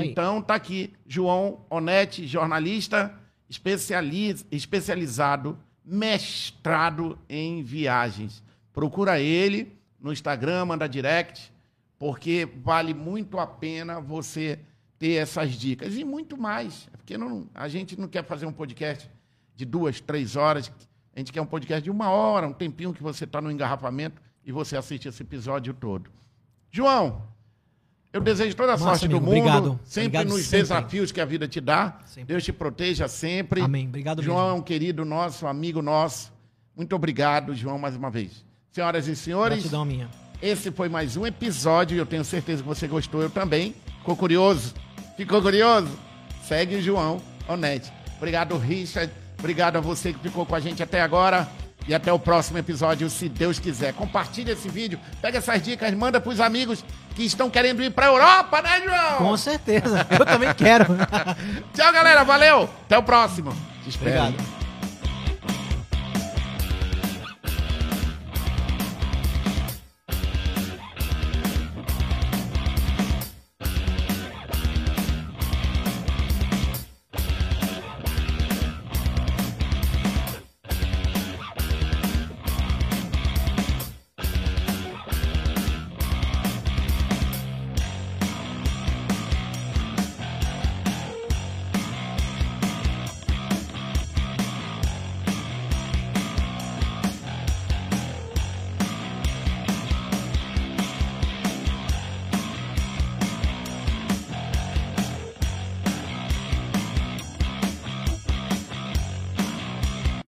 S2: Aí.
S1: Então tá aqui, João Onetti, jornalista especializ- especializado, mestrado em viagens. Procura ele no Instagram, manda direct, porque vale muito a pena você ter essas dicas. E muito mais, porque não- a gente não quer fazer um podcast de duas, três horas, a gente quer um podcast de uma hora, um tempinho que você está no engarrafamento e você assiste esse episódio todo. João, eu desejo toda a
S2: Massa,
S1: sorte do
S2: amigo,
S1: mundo,
S2: obrigado.
S1: sempre
S2: Obrigado
S1: nos
S2: sempre.
S1: desafios que a vida te dá.
S2: Sempre.
S1: Deus te proteja sempre.
S2: Amém. Obrigado
S1: João é
S2: mesmo.
S1: um querido nosso, amigo nosso. Muito obrigado, João, mais uma vez. Senhoras e senhores,
S2: Gratidão minha.
S1: esse foi mais um episódio e eu tenho certeza que você gostou, eu também. Ficou curioso? Ficou curioso? Segue o João Onete. Obrigado, Richard. Obrigado a você que ficou com a gente até agora. E até o próximo episódio, se Deus quiser. Compartilha esse vídeo, pega essas dicas, manda pros amigos que estão querendo ir pra Europa, né, João?
S2: Com certeza. Eu também quero.
S1: Tchau, galera. Valeu. Até o próximo. Te espero.
S2: Obrigado.